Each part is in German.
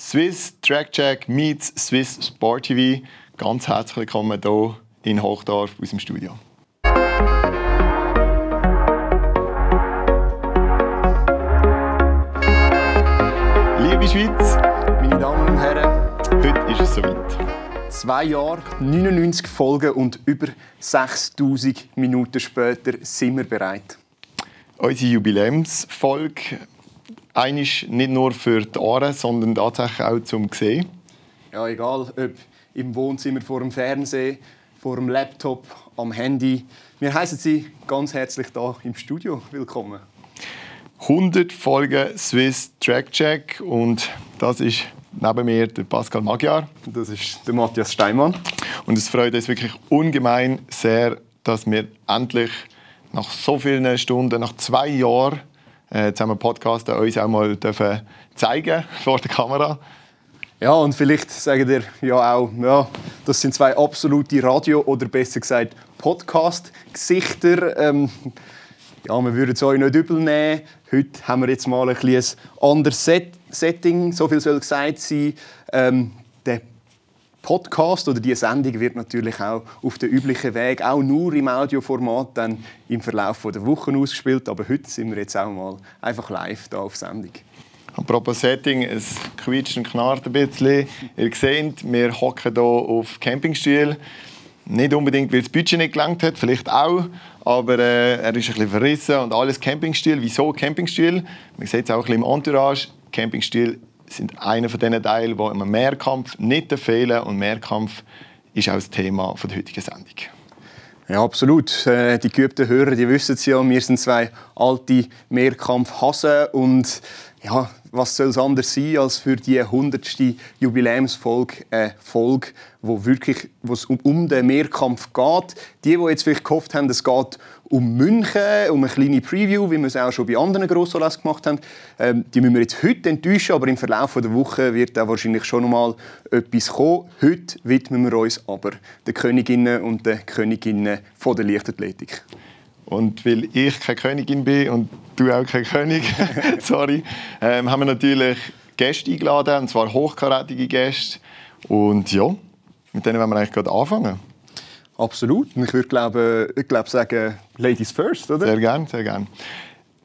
Swiss Track Check meets Swiss Sport TV. Ganz herzlich willkommen hier in Hochdorf aus dem Studio. Liebe Schweiz, Meine Damen und Herren, heute ist es soweit. zwei Jahre, 99 Folgen und über 6000 Minuten später sind wir bereit. Unsere Jubiläumsfolge einisch nicht nur für die Ohren, sondern tatsächlich auch zum Sehen. Ja, egal, ob im Wohnzimmer, vor dem Fernsehen, vor dem Laptop, am Handy. Wir heißen Sie ganz herzlich da im Studio willkommen. 100 Folgen Swiss Track Check und das ist neben mir der Pascal Magyar. Das ist der Matthias Steinmann. Und es freut uns wirklich ungemein sehr, dass wir endlich nach so vielen Stunden, nach zwei Jahren äh, zusammen Podcasten uns auch mal dürfen zeigen vor der Kamera. Ja, und vielleicht sagen ihr ja auch, ja, das sind zwei absolute Radio- oder besser gesagt Podcast-Gesichter. Ähm, ja, wir würden es euch nicht übel nehmen. Heute haben wir jetzt mal ein, ein anderes Set Setting. So viel soll gesagt sein. Ähm, der Podcast oder die Sendung wird natürlich auch auf dem üblichen Weg, auch nur im Audioformat, dann im Verlauf der Wochen ausgespielt. Aber heute sind wir jetzt auch mal einfach live da auf Sendung. Apropos Setting, es quietscht und knarrt ein bisschen. Ihr seht, wir hocken hier auf Campingstuhl. Nicht unbedingt, weil das Budget nicht gelangt hat, vielleicht auch, aber äh, er ist ein bisschen verrissen und alles Campingstuhl. Wieso Campingstuhl? Man sieht es auch ein bisschen im Entourage. Campingstuhl sind einer von diesen Teilen, die im Mehrkampf nicht fehlen und Mehrkampf ist auch das Thema der heutigen Sendung. Ja, absolut. Äh, Die geübten Hörer, die wissen es ja, wir sind zwei alte Mehrkampfhasen und ja, was soll es anders sein als für die 100. Jubiläumsfolge eine Folge, wo wirklich wo es um, um den Mehrkampf geht. Die, die jetzt vielleicht gehofft haben, es geht um München, um eine kleine Preview, wie wir es auch schon bei anderen Grossolas gemacht haben, ähm, die müssen wir jetzt heute enttäuschen, aber im Verlauf der Woche wird auch wahrscheinlich schon noch mal etwas kommen. Heute widmen wir uns aber den Königinnen und den Königinnen von der Leichtathletik. Und weil ich keine Königin bin und du auch kein König, sorry, ähm, haben wir natürlich Gäste eingeladen, und zwar hochkarätige Gäste. Und ja, mit denen wollen wir eigentlich gerade anfangen. Absolut. Und ich würde glaube, ich glaube sagen, Ladies first, oder? Sehr gern, sehr gern.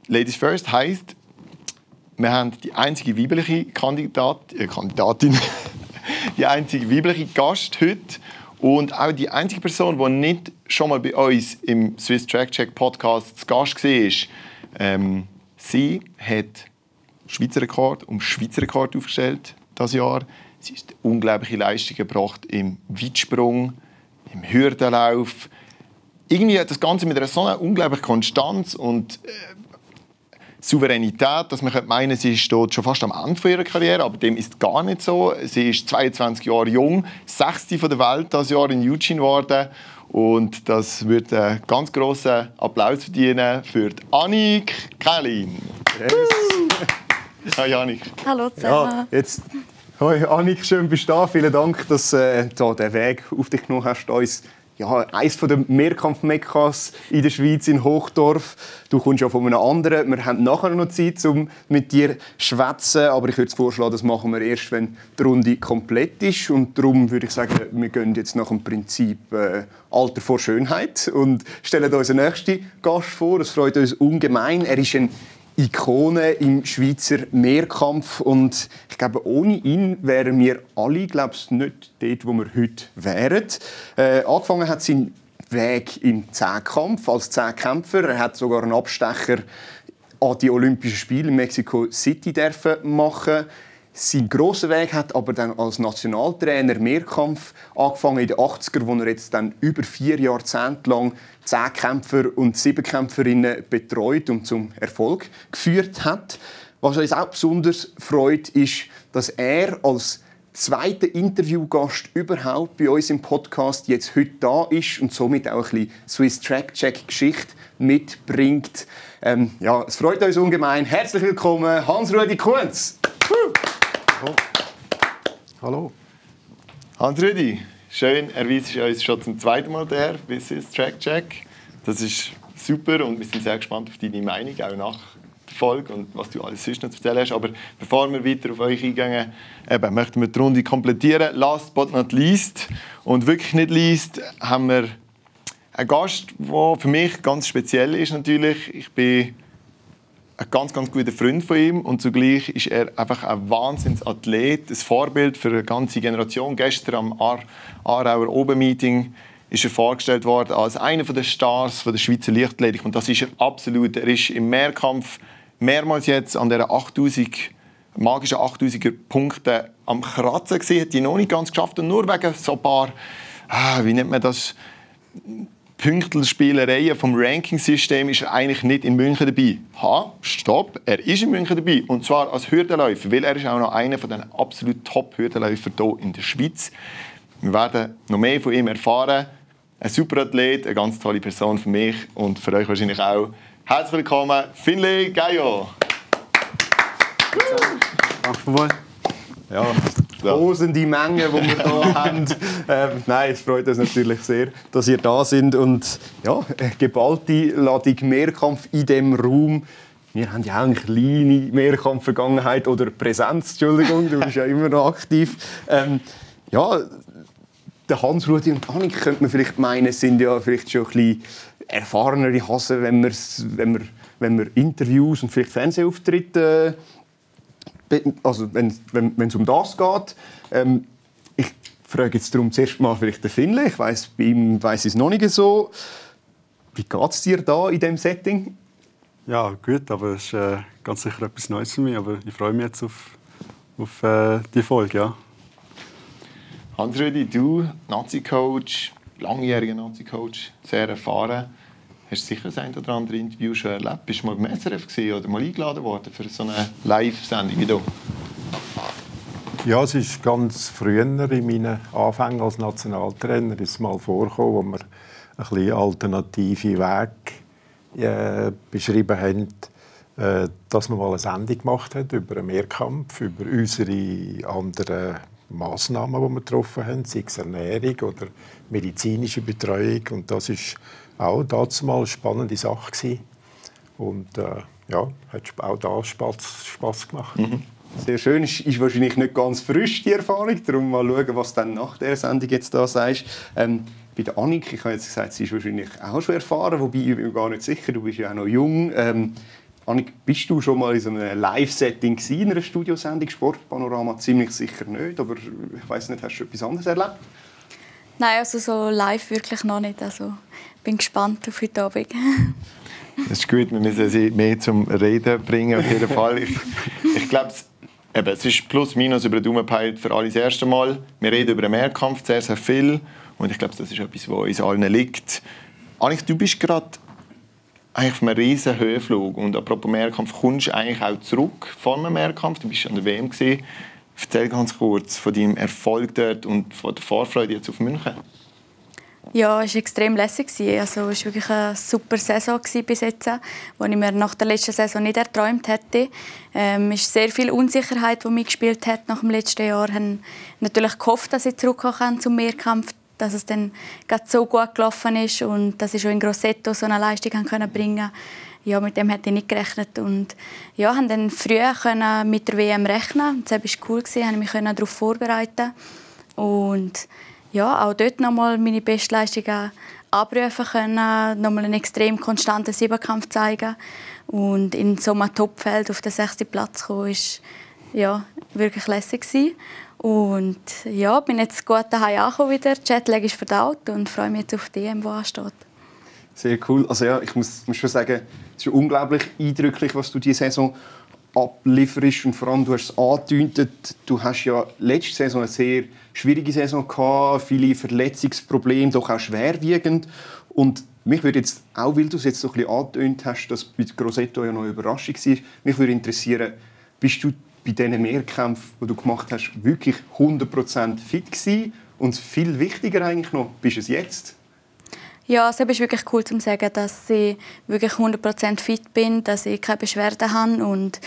Ladies First heisst, wir haben die einzige weibliche Kandidat, äh, Kandidatin, die einzige weibliche Gast heute und auch die einzige Person, die nicht schon mal bei uns im Swiss Track Check Podcast zu Gast war. Ähm, sie hat Schweizer Rekord um Schweizer Rekord aufgestellt das Jahr. Sie hat unglaubliche Leistungen gebracht im Weitsprung, im Hürdenlauf. Irgendwie hat das Ganze mit einer so einer unglaublichen Konstanz und äh, Souveränität, dass man könnte meinen, sie steht schon fast am Ende ihrer Karriere, aber dem ist gar nicht so. Sie ist 22 Jahre jung, sechste von der Welt das Jahr in Eugene geworden und das wird einen ganz großen Applaus verdienen für die Annik Kellin. Hi Annik. Hallo zusammen. Ja, jetzt. Hoi, Annik, schön bist du da. Vielen Dank, dass äh, du den Weg auf dich genommen hast, uns ja, eines der Mehrkampfmekkas in der Schweiz, in Hochdorf. Du kommst ja von einem anderen. Wir haben nachher noch Zeit, um mit dir zu schwätzen. Aber ich würde vorschlagen, das machen wir erst, wenn die Runde komplett ist. Und darum würde ich sagen, wir gehen jetzt nach dem Prinzip äh, Alter vor Schönheit und stellen unseren nächsten Gast vor. Es freut uns ungemein. Er ist ein Ikone im Schweizer Mehrkampf und ich glaube, ohne ihn wären wir alle, glaube ich, nicht dort, wo wir heute wären. Äh, angefangen hat sein Weg im Zehnkampf als Zehnkämpfer. Er hat sogar einen Abstecher an die Olympischen Spiele in Mexico City dürfen machen. Sein grosser Weg hat aber dann als Nationaltrainer Mehrkampf angefangen in den 80er, wo er jetzt dann über vier Jahrzehnte lang Zehnkämpfer und Siebenkämpferinnen betreut und zum Erfolg geführt hat. Was uns auch besonders freut, ist, dass er als zweiter Interviewgast überhaupt bei uns im Podcast jetzt heute da ist und somit auch ein bisschen Swiss Track Check Geschichte mitbringt. Ähm, ja, es freut uns ungemein. Herzlich willkommen, Hans-Rudi Kunz. Hallo. Hans-Rüdi, schön, erweist uns schon zum zweiten Mal der bis ins Track Check. Das ist super und wir sind sehr gespannt auf deine Meinung, auch nach der Folge und was du alles sonst noch zu erzählen hast. Aber bevor wir weiter auf euch eingehen, eben, möchten wir die Runde komplettieren. Last but not least und wirklich nicht least haben wir einen Gast, der für mich ganz speziell ist natürlich. Ich bin ein ganz, ganz guter Freund von ihm und zugleich ist er einfach ein Wahnsinnsathlet, ein Vorbild für eine ganze Generation. Gestern am Ar Aarauer Oben-Meeting ist er vorgestellt worden als einer der Stars der Schweizer Lichtathletik und das ist er absolut. Er ist im Mehrkampf mehrmals jetzt an der 8000 magischen 8000er Punkte am Kratzen gesehen, hat die noch nicht ganz geschafft und nur wegen so ein paar, ah, wie nennt man das, Pünktlerspielereien vom Ranking-System ist er eigentlich nicht in München dabei. Ha, stopp, er ist in München dabei. Und zwar als Hürdenläufer, weil er ist auch noch einer der absolut Top-Hürdenläufer hier in der Schweiz. Wir werden noch mehr von ihm erfahren. Ein super Athlet, eine ganz tolle Person für mich und für euch wahrscheinlich auch. Herzlich willkommen, Finlay Gaio. Danke Ja, tosende Menge, die wir hier haben. Ähm, nein, es freut uns natürlich sehr, dass ihr da sind und ja, eine geballte Ladung Mehrkampf in diesem Raum. Wir haben ja auch eine kleine Mehrkampfvergangenheit oder Präsenz, Entschuldigung, du bist ja immer noch aktiv. Ähm, ja, der Hans-Rudi und Annik könnte man vielleicht meinen, sind ja vielleicht schon ein bisschen erfahrenere Hasen, wenn, wenn, wir, wenn wir Interviews und vielleicht Fernsehauftritte also wenn, wenn, wenn es um das geht, ähm, ich frage jetzt darum zuerst mal vielleicht den Finlay. Ich weiß, bei ihm weiß ich es noch nicht so. Wie geht es dir da in diesem Setting? Ja, gut, aber es ist äh, ganz sicher etwas Neues für mich. Aber ich freue mich jetzt auf, auf äh, die Folge. Ja. Hans-Rudi, du, Nazi-Coach, langjähriger Nazi-Coach, sehr erfahren. Hast sicher das ein oder andere Interview schon erlebt? Bist du mal beim SRF oder mal eingeladen worden für so eine Live-Sendung wie du? Ja, es ist ganz früher in meinen Anfängen als Nationaltrainer ist mal vorgekommen, wo wir ein bisschen alternative Wege äh, beschrieben haben, äh, dass man mal eine Sendung gemacht hat über einen Mehrkampf, über unsere anderen Massnahmen, die wir getroffen haben, sei es Ernährung oder medizinische Betreuung. Und das ist auch damals eine spannende Sache gewesen. Und äh, ja, hat auch da Spaß, Spaß gemacht. Mhm. Sehr schön. Ist, ist wahrscheinlich nicht ganz frisch, die Erfahrung. Darum mal schauen, was dann nach der Sendung jetzt da sagst. Ähm, bei der Annik, ich habe jetzt gesagt, sie ist wahrscheinlich auch schon erfahren, wobei ich bin gar nicht sicher, du bist ja auch noch jung. Ähm, Annik, bist du schon mal in so einem Live-Setting in einer Studiosendung? Sportpanorama ziemlich sicher nicht, aber ich weiß nicht, hast du etwas anderes erlebt? Nein, also so live wirklich noch nicht. Also bin gespannt auf heute Abend. das ist gut, wir müssen sie mehr zum Reden bringen, auf jeden Fall. Ich, ich glaube, es ist plus minus über den Daumen gepeilt für alle das erste Mal. Wir reden über den Mehrkampf sehr, sehr viel. Und ich glaube, das ist etwas, was uns allen liegt. Eigentlich, du bist gerade eigentlich auf einem riesen Höhenflug. Und apropos Mehrkampf, kommst du eigentlich auch zurück vor einem Mehrkampf. Du bist an der WM. Gewesen. Erzähl ganz kurz von deinem Erfolg dort und von der Vorfreude jetzt auf München. Ja, es war extrem lässig. Also, es war wirklich eine super Saison bis jetzt, die ich mir nach der letzten Saison nicht erträumt hätte. Ähm, es ist sehr viel Unsicherheit, die mitgespielt hat nach dem letzten Jahr. Ich habe natürlich gehofft, dass ich zurückkommen kann zum Mehrkampf, dass es dann so gut gelaufen ist und dass ich schon in Grosseto so eine Leistung bringen konnte. Ja, mit dem hätte ich nicht gerechnet und ja, haben dann früh mit der WM rechnen. Das war cool, ich konnte mich darauf vorbereiten und ja, auch dort nochmal meine Bestleistungen abrufen können, nochmal einen extrem konstanten Siebenkampf zeigen und in so einem Topfeld auf den sechsten Platz kommen, ist ja, wirklich lässig gewesen. Und ja, bin jetzt gut daheim angekommen wieder. Jetlag ist verdaut und freue mich jetzt auf die EM, die ansteht. Sehr cool. Also ja, ich muss, muss schon sagen, es ist unglaublich eindrücklich, was du diese Saison ablieferst. Und vor allem, du hast es angedeutet, du hast ja letzte Saison eine sehr schwierige Saison gehabt, viele Verletzungsprobleme, doch auch schwerwiegend. Und mich würde jetzt, auch weil du es jetzt so ein bisschen angedeutet hast, dass bei Grossetto ja noch eine Überraschung war, mich würde interessieren, bist du bei diesen Mehrkämpfen, die du gemacht hast, wirklich 100% fit gewesen? Und viel wichtiger eigentlich noch, bist du es jetzt? Ja, es ist wirklich cool zu sagen, dass ich wirklich 100% fit bin, dass ich keine Beschwerden habe und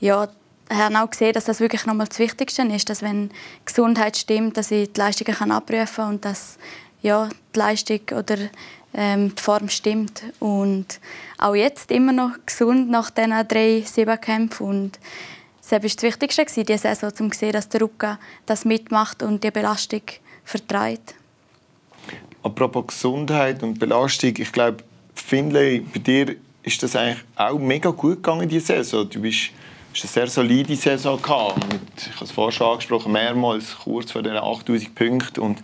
ja, ich habe auch gesehen, dass das wirklich nochmal das Wichtigste ist, dass wenn Gesundheit stimmt, dass ich die Leistungen abrufen kann und dass ja, die Leistung oder ähm, die Form stimmt. Und auch jetzt immer noch gesund nach diesen drei Siebenkämpfen. Und das war das Wichtigste diese Saison, um zu sehen, dass der Rücken das mitmacht und die Belastung vertreibt. Apropos Gesundheit und Belastung, ich glaube, Finlay, bei dir ist das eigentlich auch mega gut gegangen diese Saison. Du bist es eine sehr solide Saison gehabt. Mit, ich habe es vorhin schon angesprochen, mehrmals kurz vor den 8000 Punkten. Und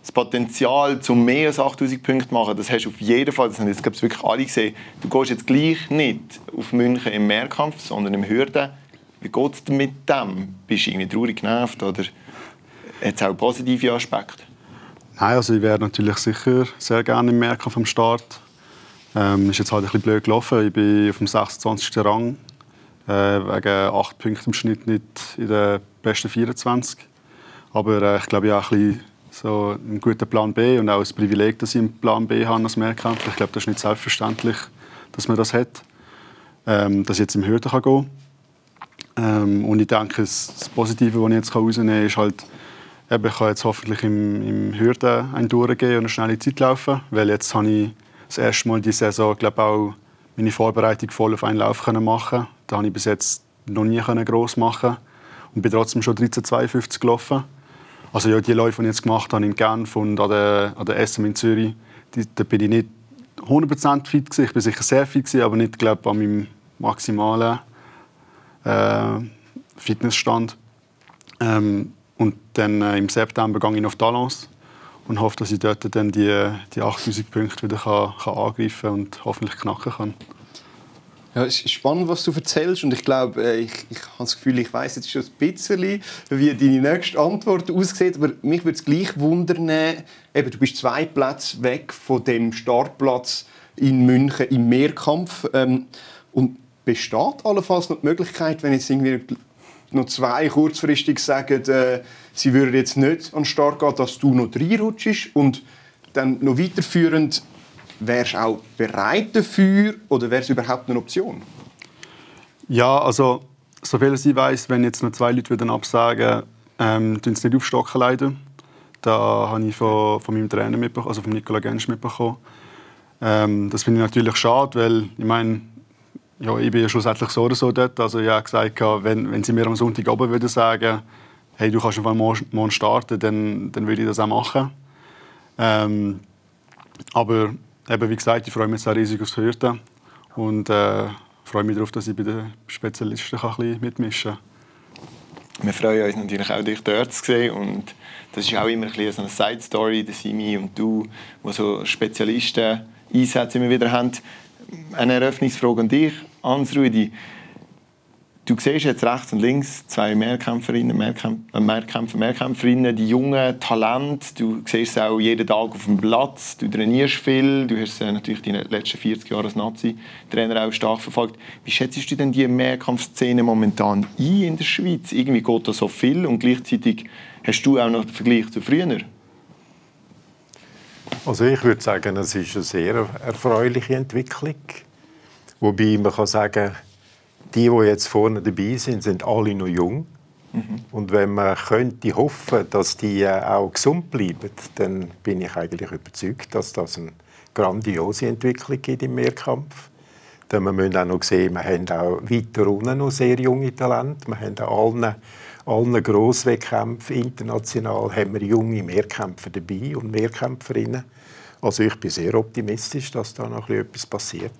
das Potenzial, um mehr als 8000 Punkte zu machen, das hast du auf jeden Fall. Das haben jetzt wirklich alle gesehen. Du gehst jetzt gleich nicht auf München im Mehrkampf, sondern im Hürden. Wie geht es mit dem? Bist du irgendwie traurig genervt oder hat es auch positive Aspekte? Nein, also ich wäre natürlich sicher sehr gerne im Mehrkampf am Start. Ähm, ist jetzt halt ein bisschen blöd gelaufen. Ich bin auf dem 26. Rang äh, wegen 8 Punkten im Schnitt nicht in den besten 24. Aber äh, ich glaube, ich habe ein so einen guten Plan B und auch das Privileg, dass ich einen Plan B habe als Mehrkampf. Ich glaube, das ist nicht selbstverständlich, dass man das hat, ähm, dass ich jetzt im Hürden kann gehen ähm, Und ich denke, das Positive, das ich jetzt herausnehmen kann, ist halt, eben, ich kann jetzt hoffentlich im, im Hürden ein durchgehen und eine schnelle Zeit laufen, weil jetzt habe ich das erste Mal diese Saison, glaube auch meine Vorbereitung voll auf einen Lauf machen. Da habe ich bis jetzt noch nie groß machen und bin trotzdem schon 13:52 gelaufen. Also ja, die Läufe, die ich jetzt gemacht habe in Genf und an der, an der SM in Zürich, die, da bin ich nicht 100% fit gewesen. Ich bin sicher sehr fit gewesen, aber nicht glaube an meinem maximalen äh, Fitnessstand. Ähm, und dann äh, im September gehe ich auf Talons und hoffe, dass ich dort dann die, die 8000 Punkte wieder kann, kann angreifen und hoffentlich knacken kann. Ja, es ist spannend, was du erzählst und ich glaube, äh, ich, ich habe das Gefühl, ich weiß jetzt schon ein bisschen, wie deine nächste Antwort aussieht, aber mich würde es gleich wundern, eben, du bist zwei Plätze weg von dem Startplatz in München im Mehrkampf ähm, und besteht allenfalls noch die Möglichkeit, wenn jetzt irgendwie noch zwei kurzfristig sagen, äh, sie würden jetzt nicht an den Start gehen, dass du noch reinrutschst und dann noch weiterführend, wärst du auch bereit dafür oder wäre es überhaupt eine Option? Ja, also soviel ich weiß, wenn jetzt noch zwei Leute wieder absagen, ähm, tun sie nicht aufstocken leider. Da habe ich von, von meinem Trainer mitbekommen, also von Nicola Gensch mitbekommen. Ähm, das finde ich natürlich schade, weil ich meine, ja, ich bin ja schlussendlich so oder so dort. Also ich habe gesagt, wenn, wenn sie mir am Sonntag oben würden sagen, hey, du kannst einfach morgen starten, dann, dann würde ich das auch machen. Ähm, aber eben, wie gesagt, ich freue mich sehr riesig aufs Hürden und äh, freue mich darauf, dass ich bei den Spezialisten ein bisschen mitmischen kann. Wir freuen uns natürlich auch, dich dort zu sehen und das ist auch immer ein bisschen so eine Side-Story, der Simi und du, wo so Spezialisten Einsätze immer wieder haben. Eine Eröffnungsfrage an dich, Hans-Rudi. Du siehst jetzt rechts und links zwei Mehrkämpferinnen, Mehrkämpfer, äh, Mehrkämpfer, Mehrkämpferinnen, die jungen Talente. Du siehst es auch jeden Tag auf dem Platz. Du trainierst viel. Du hast natürlich die letzten 40 Jahre als Nazi-Trainer auch stark verfolgt. Wie schätzt du denn die Mehrkampfszene momentan ein in der Schweiz? Irgendwie geht da so viel und gleichzeitig hast du auch noch den Vergleich zu früher. Also ich würde sagen, es ist eine sehr erfreuliche Entwicklung. Wobei man kann sagen, die, die jetzt vorne dabei sind, sind alle noch jung. Mhm. Und wenn man könnte hoffen, dass die äh, auch gesund bleiben, dann bin ich eigentlich überzeugt, dass das eine grandiose Entwicklung gibt im Mehrkampf. Denn wir müssen auch noch sehen, wir haben auch weiter unten noch sehr junge Talente. Wir haben an allen, allen Grosswettkämpfen international haben wir junge Mehrkämpfer dabei und Mehrkämpferinnen. Also ich bin sehr optimistisch, dass da noch etwas passiert.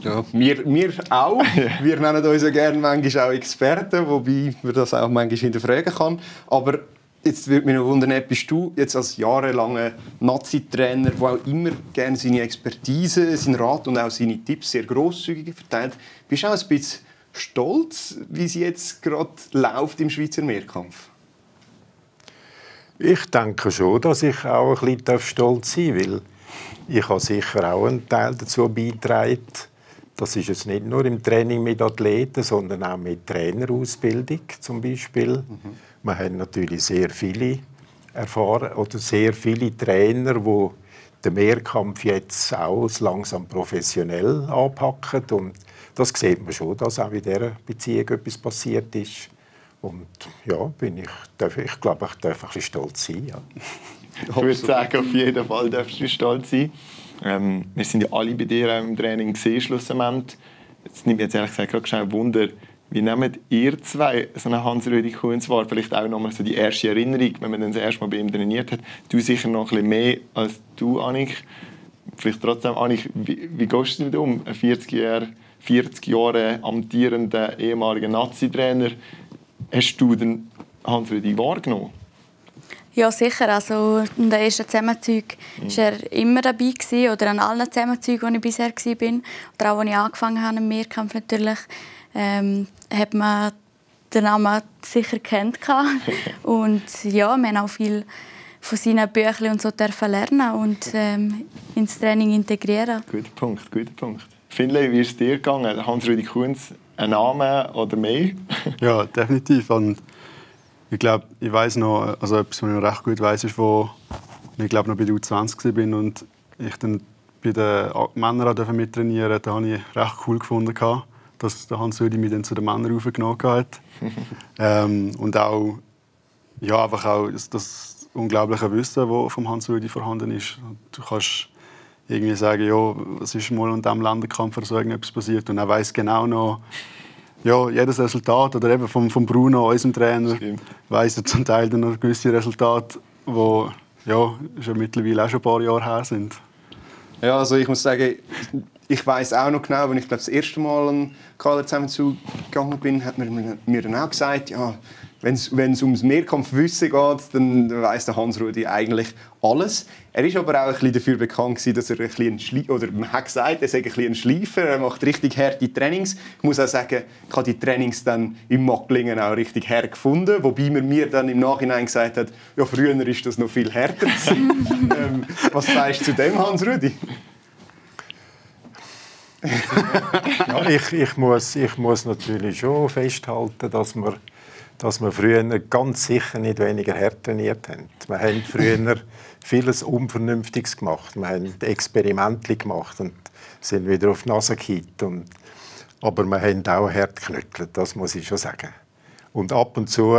Ja, wir, wir auch. Wir nennen uns ja gerne manchmal auch Experten, wobei man das auch manchmal hinterfragen kann. Aber jetzt würde mich noch wundern, bist du jetzt als jahrelanger Nazi-Trainer, der auch immer gerne seine Expertise, seinen Rat und auch seine Tipps sehr grosszügig verteilt, bist du auch ein bisschen stolz, wie es jetzt gerade läuft im Schweizer Mehrkampf? Ich denke schon, dass ich auch ein bisschen stolz sein darf, weil ich habe sicher auch einen Teil dazu beigetragen, das ist es nicht nur im Training mit Athleten, sondern auch mit Trainerausbildung zum Beispiel. Mhm. Wir haben natürlich sehr viele erfahren oder sehr viele Trainer, die den Mehrkampf jetzt auch langsam professionell anpacken und das sieht man schon, dass auch in dieser Beziehung etwas passiert ist. Und ja, bin ich, darf, ich glaube, ich darf ein bisschen stolz sein. Ja. Ich würde sagen, auf jeden Fall darfst du stolz sein. Ähm, wir sind ja alle bei dir im Training gesehen, schlussendlich. Jetzt nimmt mich jetzt ehrlich gesagt gerade schnell Wunder, wie nehmt ihr zwei so einen Hans-Rüdi Kunz wahr? Vielleicht auch nochmal so die erste Erinnerung, wenn man dann das erste Mal bei ihm trainiert hat. Du sicher noch ein bisschen mehr als du, Annik. Vielleicht trotzdem, Annik, wie, wie gehst du damit um? Ein 40 Jahre, 40 Jahre amtierender ehemaliger Nazi-Trainer. Hast du den Hans-Rüdi wahrgenommen? Ja, sicher. Also, in den ersten Zusammenzügen war er immer dabei. Gewesen, oder an allen Zusammenzügen, wo ich bisher war. Oder auch, als ich angefangen habe im Mehrkampf natürlich, ähm, hat man den Namen sicher kennt. und ja, wir haben auch viel von seinen Büchern und so dürfen lernen und ähm, ins Training integrieren. Guter Punkt, guter Punkt. Finlay, wie ist es dir gegangen? Hans-Rüdi Kunz, ein Name oder mehr? ja, definitiv. Und ich glaube, ich weiß noch, also etwas, was ich noch recht gut weiß, ist, wo ich glaube noch bei der U20 war und ich dann bei den Männern mittrainieren durfte, habe ich recht cool gefunden, dass der Hans Rüdi mich dann zu den Männern aufgenommen hat. ähm, und auch, ja, einfach auch das, das unglaubliche Wissen, das vom Hans Rüdi vorhanden ist. Du kannst irgendwie sagen, ja, was ist mal in diesem Länderkampf oder so irgendetwas passiert und er weiß genau noch, ja, jedes Resultat oder eben vom, vom Bruno, unserem Trainer, weiß er zum Teil dann noch gewisse Resultate, die ja, schon mittlerweile auch schon ein paar Jahre her sind. Ja, also ich muss sagen, ich weiß auch noch genau, wenn ich glaube, das erste Mal einen Kader zusammen zugegangen bin, hat man mir dann auch gesagt, ja, wenn es ums Mehrkampfwissen geht, dann weiß der Hans-Rudi eigentlich alles. Er ist aber auch ein bisschen dafür bekannt gewesen, dass er ein bisschen Schlie oder man hat gesagt, er sei ein bisschen ein Schleifer, er macht richtig harte Trainings. Ich muss auch sagen, ich habe die Trainings dann im Macklingen auch richtig hart gefunden, wobei man mir dann im Nachhinein gesagt hat, ja früher ist das noch viel härter ähm, Was sagst du zu dem, Hans-Rudi? ja, ich, ich, muss, ich muss natürlich schon festhalten, dass wir dass wir früher ganz sicher nicht weniger hart trainiert haben. Wir haben früher vieles Unvernünftiges gemacht. Wir haben Experimente gemacht und sind wieder auf die Nase gekippt. aber wir haben auch hart geknüttelt, das muss ich schon sagen. Und ab und zu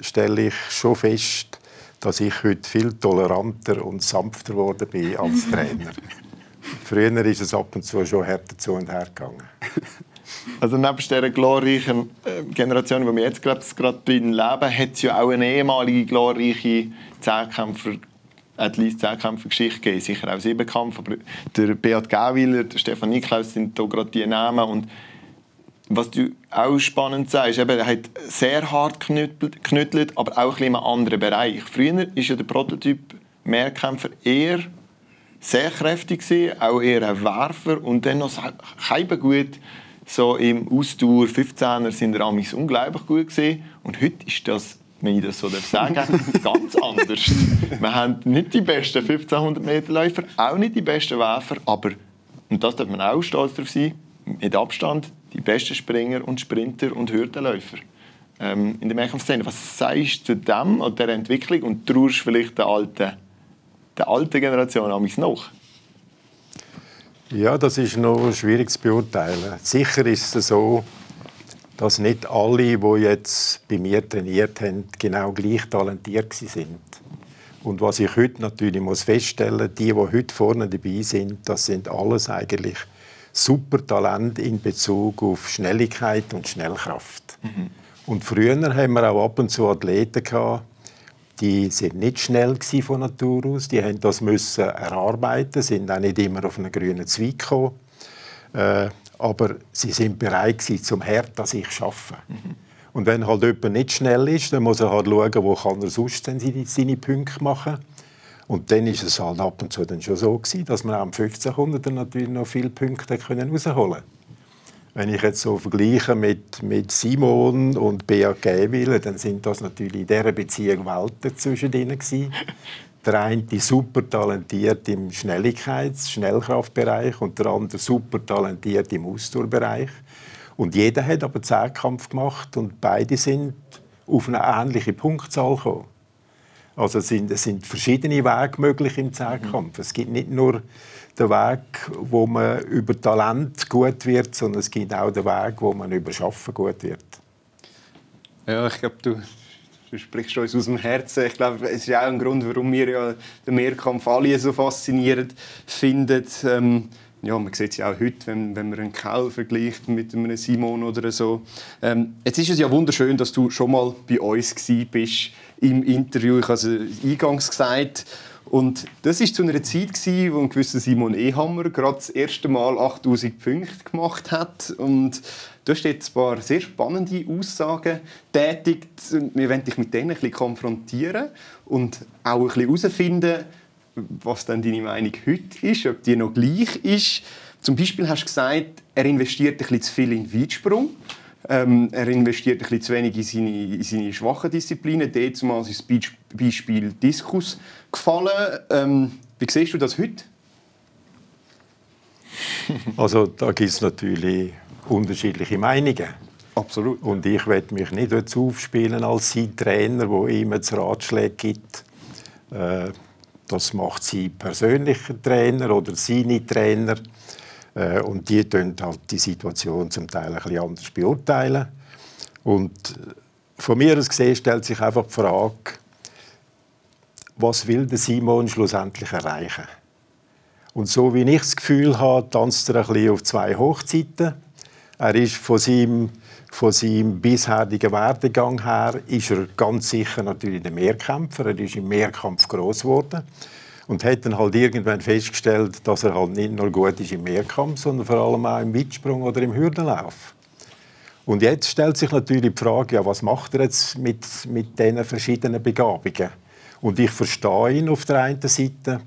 stelle ich schon fest, dass ich heute viel toleranter und sanfter geworden bin als Trainer. Früher ist es ab und zu schon härter zu und her gegangen. Also neben dieser glorreichen äh, Generation, die wir jetzt gerade, gerade drin leben, hat es ja auch eine ehemalige glorreiche Zehnkämpfer at least Zehnkämpfer-Geschichte gegeben. Sicher auch Siebenkampf, aber der Beat Gauwiller, der Stefan Niklaus sind da gerade die Namen. Und was du auch spannend sagst, eben, er hat sehr hart geknüttelt, aber auch in einem anderen Bereich. Früher war ja der Prototyp Mehrkämpfer eher sehr kräftig, auch eher ein Werfer und dann noch gut so im Ausdauer 15er sind der Amis unglaublich gut gesehen und heute ist das wenn ich das so sagen darf, ganz anders. Wir haben nicht die besten 1500 Meter Läufer, auch nicht die besten Werfer, aber, und das darf man auch stolz darauf sein, mit Abstand die besten Springer und Sprinter und Hürdenläufer ähm, in der Mehrkampfszene. Was sagst du zu dem und dieser Entwicklung und traust vielleicht der alten, der alten Generation noch? Ja, das ist noch schwierig zu beurteilen. Sicher ist es so, dass nicht alle, die jetzt bei mir trainiert haben, genau gleich talentiert sind. Und was ich heute natürlich muss feststellen, die, die heute vorne dabei sind, das sind alles eigentlich super Talente in Bezug auf Schnelligkeit und Schnellkraft. Mhm. Und früher haben wir auch ab und zu Athleten gehabt, die sind nicht schnell von Natur aus. Die haben das müssen erarbeiten, sind auch nicht immer auf einen grünen Zweig gekommen. Äh, aber sie sind bereit gewesen, zum hart dass ich arbeiten. Mhm. Und wenn halt jemand nicht schnell ist, dann muss er halt schauen, wo kann er sonst seine, seine Punkte machen. Und dann ist es halt ab und zu dann schon so gewesen, dass man am 1500 natürlich noch viele Punkte herausholen konnte. Wenn ich jetzt so vergleiche mit, mit Simon und Beat Gäwille, dann sind das natürlich in dieser Beziehung Welten zwischen ihnen gewesen. Der eine super talentiert im Schnelligkeits-, Schnellkraftbereich und der andere super talentiert im Ausdauerbereich. Und jeder hat aber Zehnkampf gemacht und beide sind auf eine ähnliche Punktzahl gekommen. Also es sind, es sind verschiedene Wege möglich im Zehnkampf. Es gibt nicht nur den Weg, wo man über Talent gut wird, sondern es gibt auch den Weg, wo man über Schaffen gut wird. Ja, ich glaube, du du sprichst uns aus dem Herzen. Ich glaube, es ist auch ein Grund, warum wir ja den Mehrkampf alle so faszinierend finden. Ähm, ja, man sieht es ja auch heute, wenn, wenn man einen Kell vergleicht mit einem Simon oder so. Ähm, jetzt ist es ja wunderschön, dass du schon mal bei uns bist im Interview. Ich habe es eingangs gesagt. Und das war zu einer Zeit, wo ein gewisser Simon Ehammer gerade das erste Mal 8000 Punkte gemacht hat. Und du hast jetzt ein paar sehr spannende Aussagen tätigt. Wir wollen dich mit denen ein bisschen konfrontieren und auch ein bisschen herausfinden, was dann deine Meinung heute ist, ob die noch gleich ist. Zum Beispiel hast du gesagt, er investiert ein bisschen zu viel in Weitsprung. Ähm, er investiert ein bisschen zu wenig in seine, in seine schwachen Disziplinen. Dort ist das Beispiel Diskus gefallen. Ähm, wie siehst du das heute? Also da gibt es natürlich unterschiedliche Meinungen. Absolut. Und ich werde mich nicht dazu aufspielen als sein Trainer, der ihm jetzt Ratschläge gibt. Äh, das macht sein persönlicher Trainer oder seine Trainer. Äh, und die tun halt die Situation zum Teil ein bisschen anders beurteilen. Und von mir aus gesehen stellt sich einfach die Frage, was will der Simon schlussendlich erreichen? Und so wie ich das Gefühl habe, tanzt er ein bisschen auf zwei Hochzeiten. Er ist von seinem, von seinem bisherigen Werdegang her ist er ganz sicher natürlich der Mehrkämpfer. Er ist im Mehrkampf groß geworden und hat dann halt irgendwann festgestellt, dass er halt nicht nur gut ist im Mehrkampf, sondern vor allem auch im Weitsprung oder im Hürdenlauf. Und jetzt stellt sich natürlich die Frage, ja, was macht er jetzt mit, mit diesen verschiedenen Begabungen? Und ich verstehe ihn auf der einen Seite,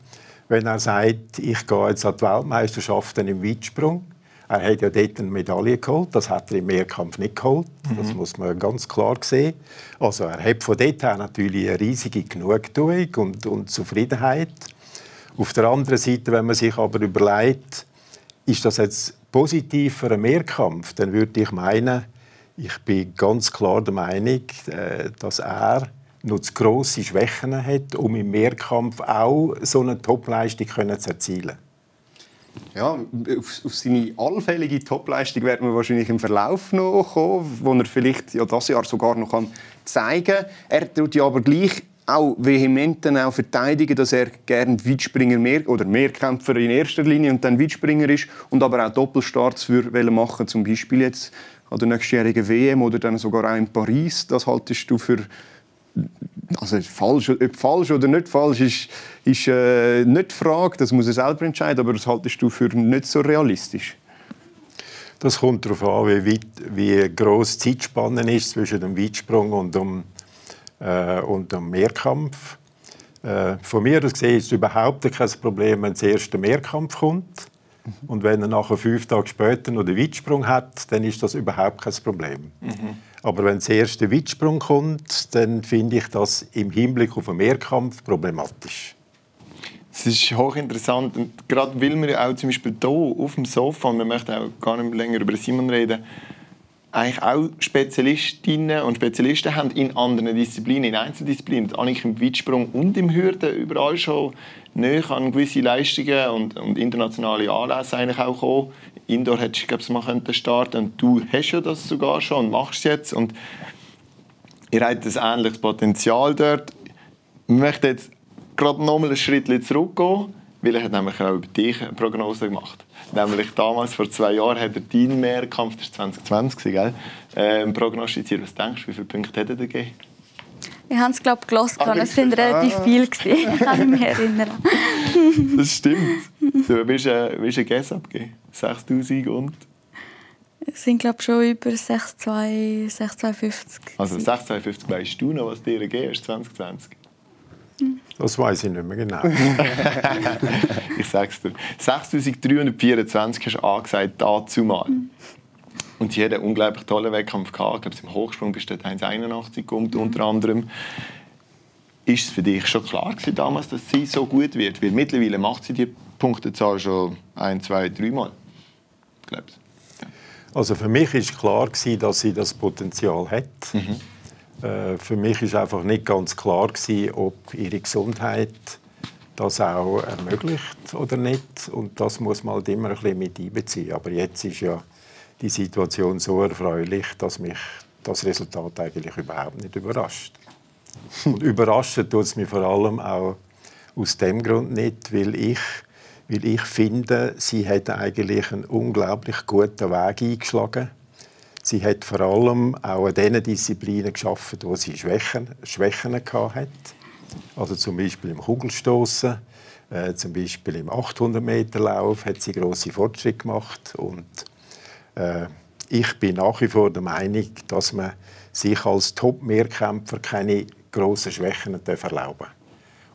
wenn er sagt, ich gehe jetzt an die Weltmeisterschaften im Weitsprung. Er hat ja dort eine Medaille geholt, das hat er im Mehrkampf nicht geholt. Mhm. Das muss man ganz klar sehen. Also er hat von dort her natürlich eine riesige Genugtuung und, und Zufriedenheit. Auf der anderen Seite, wenn man sich aber überlegt, ist das jetzt positiv für einen Mehrkampf, dann würde ich meinen, ich bin ganz klar der Meinung, äh, dass er noch zu grosse Schwächen hat, um im Mehrkampf auch so eine Topleistung zu erzielen. Ja, auf, auf seine allfällige Topleistung werden wir wahrscheinlich im Verlauf noch kommen, wo er vielleicht ja, das Jahr sogar noch zeigen kann. Er tut ja aber gleich auch vehement auch verteidigen, dass er gerne Weitspringer mehr oder Mehrkämpfer in erster Linie und dann Weitspringer ist und aber auch Doppelstarts für machen, zum Beispiel jetzt an der nächstjährigen WM oder dann sogar auch in Paris. Das haltest du für also falsch, ob falsch oder nicht falsch ist, ist äh, nicht die Frage, das muss er selber entscheiden, aber das haltest du für nicht so realistisch? Das kommt darauf an, wie, weit, wie gross die Zeitspanne ist zwischen dem Weitsprung und dem, äh, und dem Mehrkampf. Äh, von mir aus gesehen ist es überhaupt kein Problem, wenn der erste Mehrkampf kommt. Und wenn er nachher fünf Tage später noch den Weitsprung hat, dann ist das überhaupt kein Problem. Mhm. Aber wenn der erste Weitsprung kommt, dann finde ich das im Hinblick auf den Mehrkampf problematisch. Es ist hochinteressant. Und gerade weil wir auch zum Beispiel hier auf dem Sofa, und wir möchten auch gar nicht länger über Simon reden, eigentlich auch Spezialistinnen und Spezialisten haben in anderen Disziplinen, in Einzeldisziplinen, eigentlich im Weitsprung und im Hürden überall schon näher an gewisse Leistungen und, und internationale Anlässe eigentlich auch kommen. Indoor hättest du, glaube ich, mal starten und du hast ja das sogar schon und machst jetzt und ihr habt ein ähnliches Potenzial dort. Ich möchte jetzt gerade noch mal einen Schritt zurückgehen, weil er hat nämlich auch über dich eine Prognose gemacht. Nämlich damals, vor zwei Jahren, hat er deinen Mehrkampf, das war 2020, gell, äh, prognostiziert. Was denkst du, wie viele Punkte hat er gegeben? Ich habe es, glaube ich, gelesen. Es waren relativ ah. viele. Ich kann mich erinnern. das stimmt. Du bist, äh, bist ein Guess abgegeben. 6000 und? Es sind, glaube ich, schon über 6250. Also 6250 weißt du noch, was dir gegeben ist 2020? Das weiß ich nicht mehr genau. ich sage es dir. 6324 hast du angesagt, dazu mal. Mhm. Und sie hat einen unglaublich tollen Wettkampf gehabt. Ich glaube, im Hochsprung bist du 1,81 gekommen, unter anderem. Ist es für dich schon klar gewesen, damals, dass sie so gut wird? Weil mittlerweile macht sie die Punktezahl schon ein, zwei, dreimal. Ja. Also für mich ist klar gewesen, dass sie das Potenzial hat. Mhm. Äh, für mich ist einfach nicht ganz klar gewesen, ob ihre Gesundheit das auch ermöglicht oder nicht. Und das muss man halt immer ein bisschen mit einbeziehen. Aber jetzt ist ja die Situation so erfreulich, dass mich das Resultat eigentlich überhaupt nicht überrascht. Und überraschen tut es mich vor allem auch aus dem Grund nicht, weil ich, weil ich finde, sie hat eigentlich einen unglaublich guten Weg eingeschlagen. Sie hat vor allem auch an den Disziplinen geschaffen, wo sie Schwächen, Schwächen hatte. Also zum Beispiel im Kugelstoßen, äh, zum Beispiel im 800 Meter Lauf hat sie große Fortschritte gemacht und ich bin nach wie vor der Meinung, dass man sich als Top-Mehrkämpfer keine grossen Schwächen erlauben darf.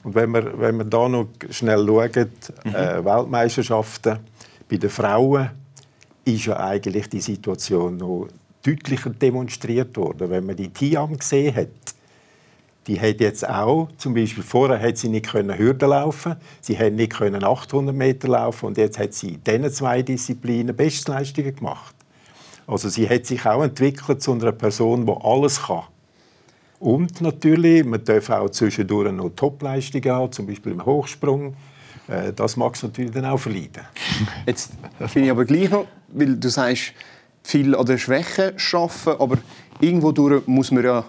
Und wenn wir, wenn wir da noch schnell schauen, mhm. äh, Weltmeisterschaften bei den Frauen, ist ja eigentlich die Situation noch deutlicher demonstriert worden. Wenn man die Tiam gesehen hat, die hat jetzt auch, zum Beispiel vorher hat sie nicht können Hürden laufen, sie hat nicht können 800 Meter laufen und jetzt hat sie in diesen zwei Disziplinen Bestleistungen gemacht. Also sie hat sich auch entwickelt zu einer Person, die alles kann. Und natürlich, man darf auch zwischendurch noch Topleistungen haben, zum Beispiel im Hochsprung. Äh, das mag es natürlich dann auch verleiden. Jetzt bin ich aber gleich noch, weil du sagst, viel an der Schwäche arbeiten, aber irgendwo muss man ja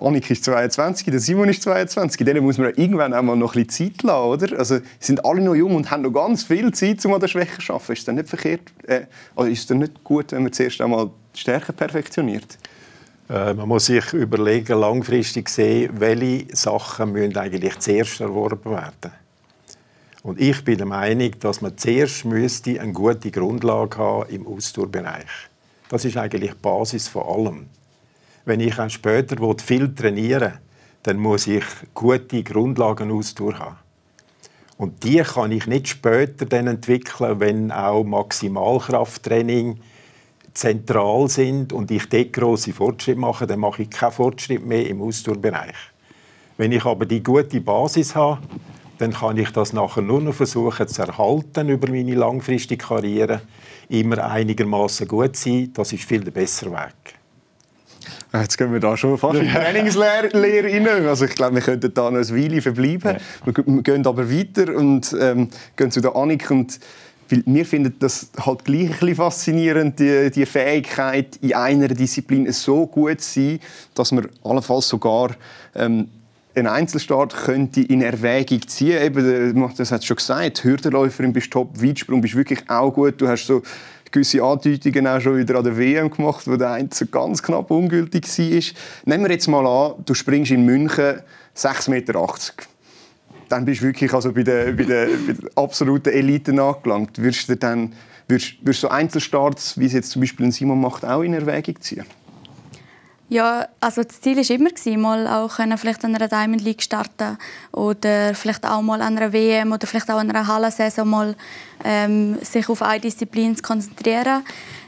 Annik ist 22, der Simon ist 22. Denen muss man ja irgendwann auch mal noch ein bisschen Zeit lassen, oder? Also, sind alle noch jung und haben noch ganz viel Zeit, um an der Schwäche zu arbeiten. Ist das nicht verkehrt? Äh, also ist es nicht gut, wenn man zuerst einmal die Stärke perfektioniert? Äh, man muss sich überlegen, langfristig sehen, welche Sachen müssen eigentlich zuerst erworben werden. Und ich bin der Meinung, dass man zuerst müsste eine gute Grundlage haben im Ausdauerbereich. Das ist eigentlich die Basis von allem. Wenn ich auch später viel trainieren will, dann muss ich gute Grundlagen Ausdauer haben. Und die kann ich nicht später dann entwickeln, wenn auch Maximalkrafttraining zentral sind und ich dort grosse Fortschritte mache, dann mache ich keinen Fortschritt mehr im Ausdauerbereich. Wenn ich aber die gute Basis habe, dann kann ich das nachher nur noch versuchen zu erhalten über meine langfristige Karriere, immer einigermaßen gut sein. Das ist viel der bessere Weg. Jetzt gehen wir da schon fast in die Trainingslehre rein. Also ich glaube, wir könnten da noch ein Weile verbleiben. Ja. Wir gehen aber weiter und ähm, gehen zu der Annik und weil wir finden das halt gleich ein bisschen faszinierend, die, die Fähigkeit, in einer Disziplin so gut zu sein, dass man allenfalls sogar ähm, einen Einzelstart könnte in Erwägung ziehen. Eben, das hat schon gesagt, Hürdenläuferin bist top, Weitsprung bist wirklich auch gut. Du hast so gewisse Andeutungen auch schon wieder an der WM gemacht, wo der Einzel ganz knapp ungültig war. Nehmen wir jetzt mal an, du springst in München 6,80 Meter. Dann bist du wirklich also bei der, bei der, bei der absoluten Elite angelangt. Würdest du dann würdest du so Einzelstarts, wie es jetzt zum Beispiel Simon macht, auch in Erwägung ziehen? Ja, also das Ziel war immer, mal auch können, vielleicht an einer Diamond League starten oder vielleicht auch mal an einer WM oder vielleicht auch an einer Hallensaison mal ähm, sich auf eine Disziplin zu konzentrieren.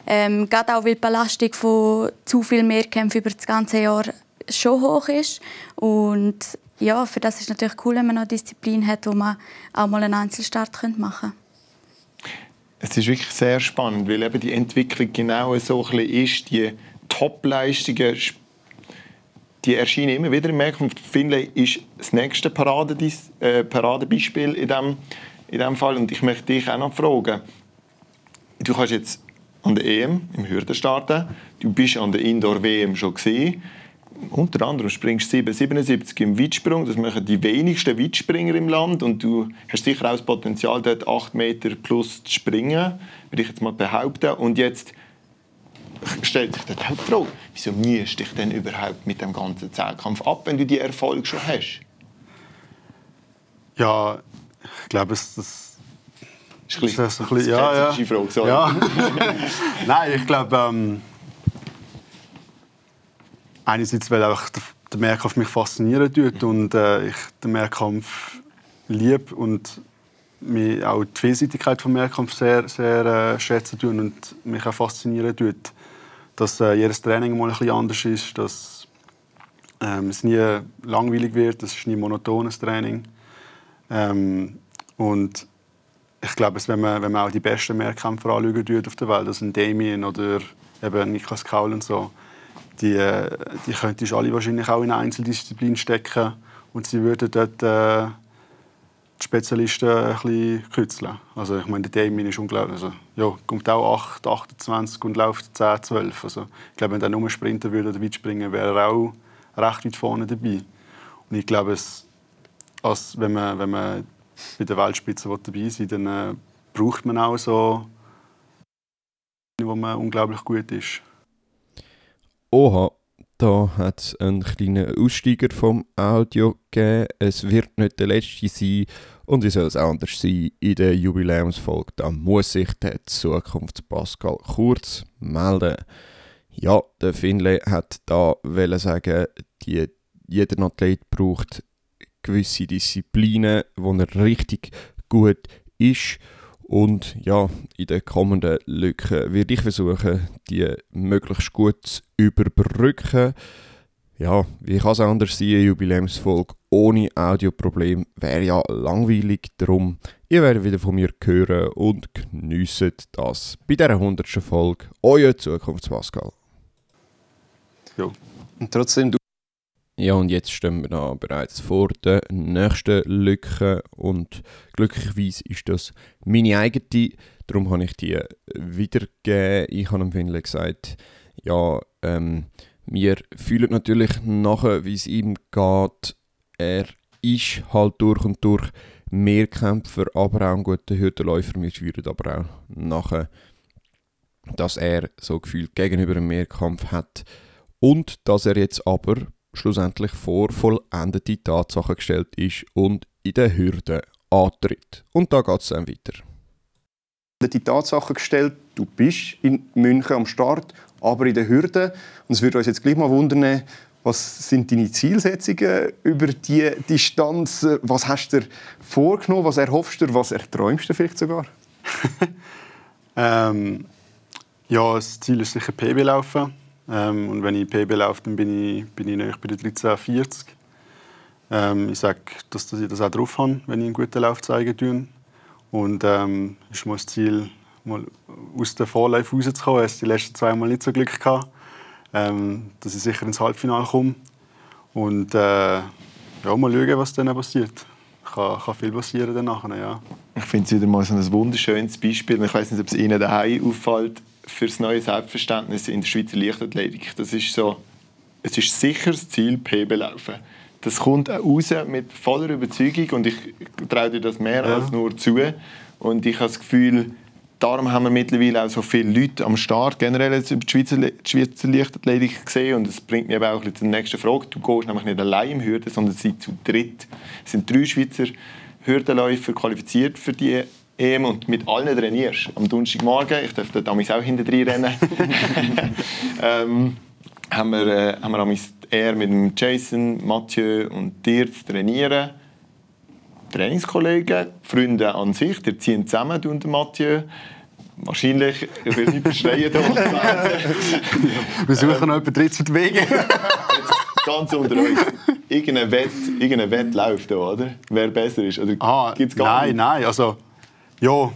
Ähm, gerade auch, weil die Belastung von zu viel Mehrkämpfen über das ganze Jahr schon hoch ist. Und ja, für das ist es natürlich cool, wenn man eine Disziplin hat, wo man auch mal einen Einzelstart machen könnte. Es ist wirklich sehr spannend, weil eben die Entwicklung genau so ein bisschen ist, die Top-Leistungen die erscheinen immer wieder im Mehrkampf. Finlay ist das nächste Paradebeispiel äh, Paradebeispiel in diesem in dem Fall. Und ich möchte dich auch noch fragen, du kannst jetzt an der EM im Hürden starten, du bist an der Indoor-WM schon gesehen. Unter anderem springst du 7,77 im Weitsprung. Das machen die wenigsten Weitspringer im Land. Und du hast sicher auch das Potenzial, dort 8 Meter plus zu springen, würde ich jetzt mal behaupten. Und jetzt stellt sich dann die Frage, wieso müsst du dich denn überhaupt mit dem ganzen Zehnkampf ab, wenn du die Erfolge schon hast? Ja, ich glaube, es das ist ein bisschen, ist ein bisschen ja, ja. Frage, sorry. Ja. Nein, ich glaube, ähm, einerseits, weil auch der Mehrkampf mich faszinieren tut und äh, ich den Mehrkampf liebe und mich auch die Vielseitigkeit des Mehrkampf sehr, sehr äh, schätzen tun und mich auch faszinieren tut dass äh, jedes Training mal ein bisschen anders ist, dass ähm, es nie langweilig wird, es ist nie monotones Training. Ähm, und ich glaube, wenn man, wenn man auch die besten Mehrkämpfer auf der Welt, das sind Damien oder eben Niklas Kaul und so, die, äh, die könntest alle wahrscheinlich auch in eine Einzeldisziplin stecken und sie würden dort äh, Spezialisten ein bisschen kützeln. Also ich meine, der Damien ist unglaublich. Also, ja, kommt auch 8, 28 und läuft 10, 12. Also, ich glaube, wenn er nur sprinten würde oder weit springen, wäre er auch recht weit vorne dabei. Und ich glaube, es, als, wenn, man, wenn man bei der Weltspitze dabei sein will, dann äh, braucht man auch so, wo man unglaublich gut ist. Oha, da hat es einen kleinen Aussteiger vom Audio gegeben. Es wird nicht der letzte sein und wie soll es anders sein in der Jubiläumsfolge? Da muss sich der Zukunftspascal kurz melden. Ja, der Finlay hat da sagen, die, jeder Athlet braucht gewisse Disziplinen, wo er richtig gut ist. Und ja, in den kommenden Lücken werde ich versuchen, die möglichst gut zu überbrücken. Ja, wie kann es anders sein, eine Jubiläumsfolge ohne Audioproblem wäre ja langweilig. Darum, ihr werdet wieder von mir hören und geniessen das bei dieser 100. Folge. Euer Zukunftspascal. Ja. Und trotzdem, du ja, und jetzt stehen wir da bereits vor der nächsten Lücke und glücklicherweise ist das meine eigene, darum habe ich die wiedergegeben. Ich habe dem Finlay gesagt, ja, ähm, wir fühlen natürlich nachher, wie es ihm geht. Er ist halt durch und durch Mehrkämpfer, aber auch ein guter Hürdenläufer. Wir fühlen aber auch nachher, dass er so gefühlt gegenüber einem Mehrkampf hat und dass er jetzt aber schlussendlich vor vollendete Tatsachen gestellt ist und in der Hürde antritt. Und da geht es dann weiter. Die Tatsache gestellt, du bist in München am Start, aber in der Hürde. Und es würde uns jetzt gleich mal wundern, was sind deine Zielsetzungen über die Distanz? Was hast du dir vorgenommen? Was erhoffst du? Was erträumst du vielleicht sogar? ähm, ja, das Ziel ist sicher PB laufen. Ähm, und wenn ich PB laufe, dann bin ich, bin ich näher bei den 1340. Ähm, ich sage, dass, dass ich das auch drauf habe, wenn ich einen guten Lauf zeigen tue. Und ähm, ist das Ziel, mal aus der Vorlauf rauszukommen. Ich hatte die letzten zwei Mal nicht so Glück gehabt, ähm, dass ich sicher ins Halbfinale komme. Und äh, ja, mal schauen, was dann passiert. Kann, kann viel passieren danach, ja. Ich finde es wieder mal so ein wunderschönes Beispiel. Ich weiß nicht, ob es Ihnen daheim auffällt für das neue Selbstverständnis in der Schweizer Leichtathletik. Das ist so, es ist sicher das Ziel, PB laufen. Das kommt raus mit voller Überzeugung und ich traue dir das mehr ja. als nur zu. Und ich habe das Gefühl, darum haben wir mittlerweile auch so viele Leute am Start generell über die Schweizer, die Schweizer Leichtathletik gesehen und das bringt mich aber auch zur nächsten Frage. Du gehst nämlich nicht allein im Hürden, sondern sie zu dritt. Es sind drei Schweizer Hürdenläufer qualifiziert für die EM und mit allen trainierst. Am Donnerstagmorgen, ich darf damals auch hinter drin rennen, ähm, haben wir, äh, haben wir eher mit dem Jason, Mathieu und dir zu trainieren. Trainingskollegen, Freunde an sich, die ziehen zusammen, du und Mathieu. Wahrscheinlich, ich will nicht verschreien Wir suchen noch jemanden zu bewegen. ganz unter uns. Irgendein Wett, irgendein Wett läuft da, oder? Wer besser ist. Oder ah, gibt's gar nein, nicht? nein, also ja.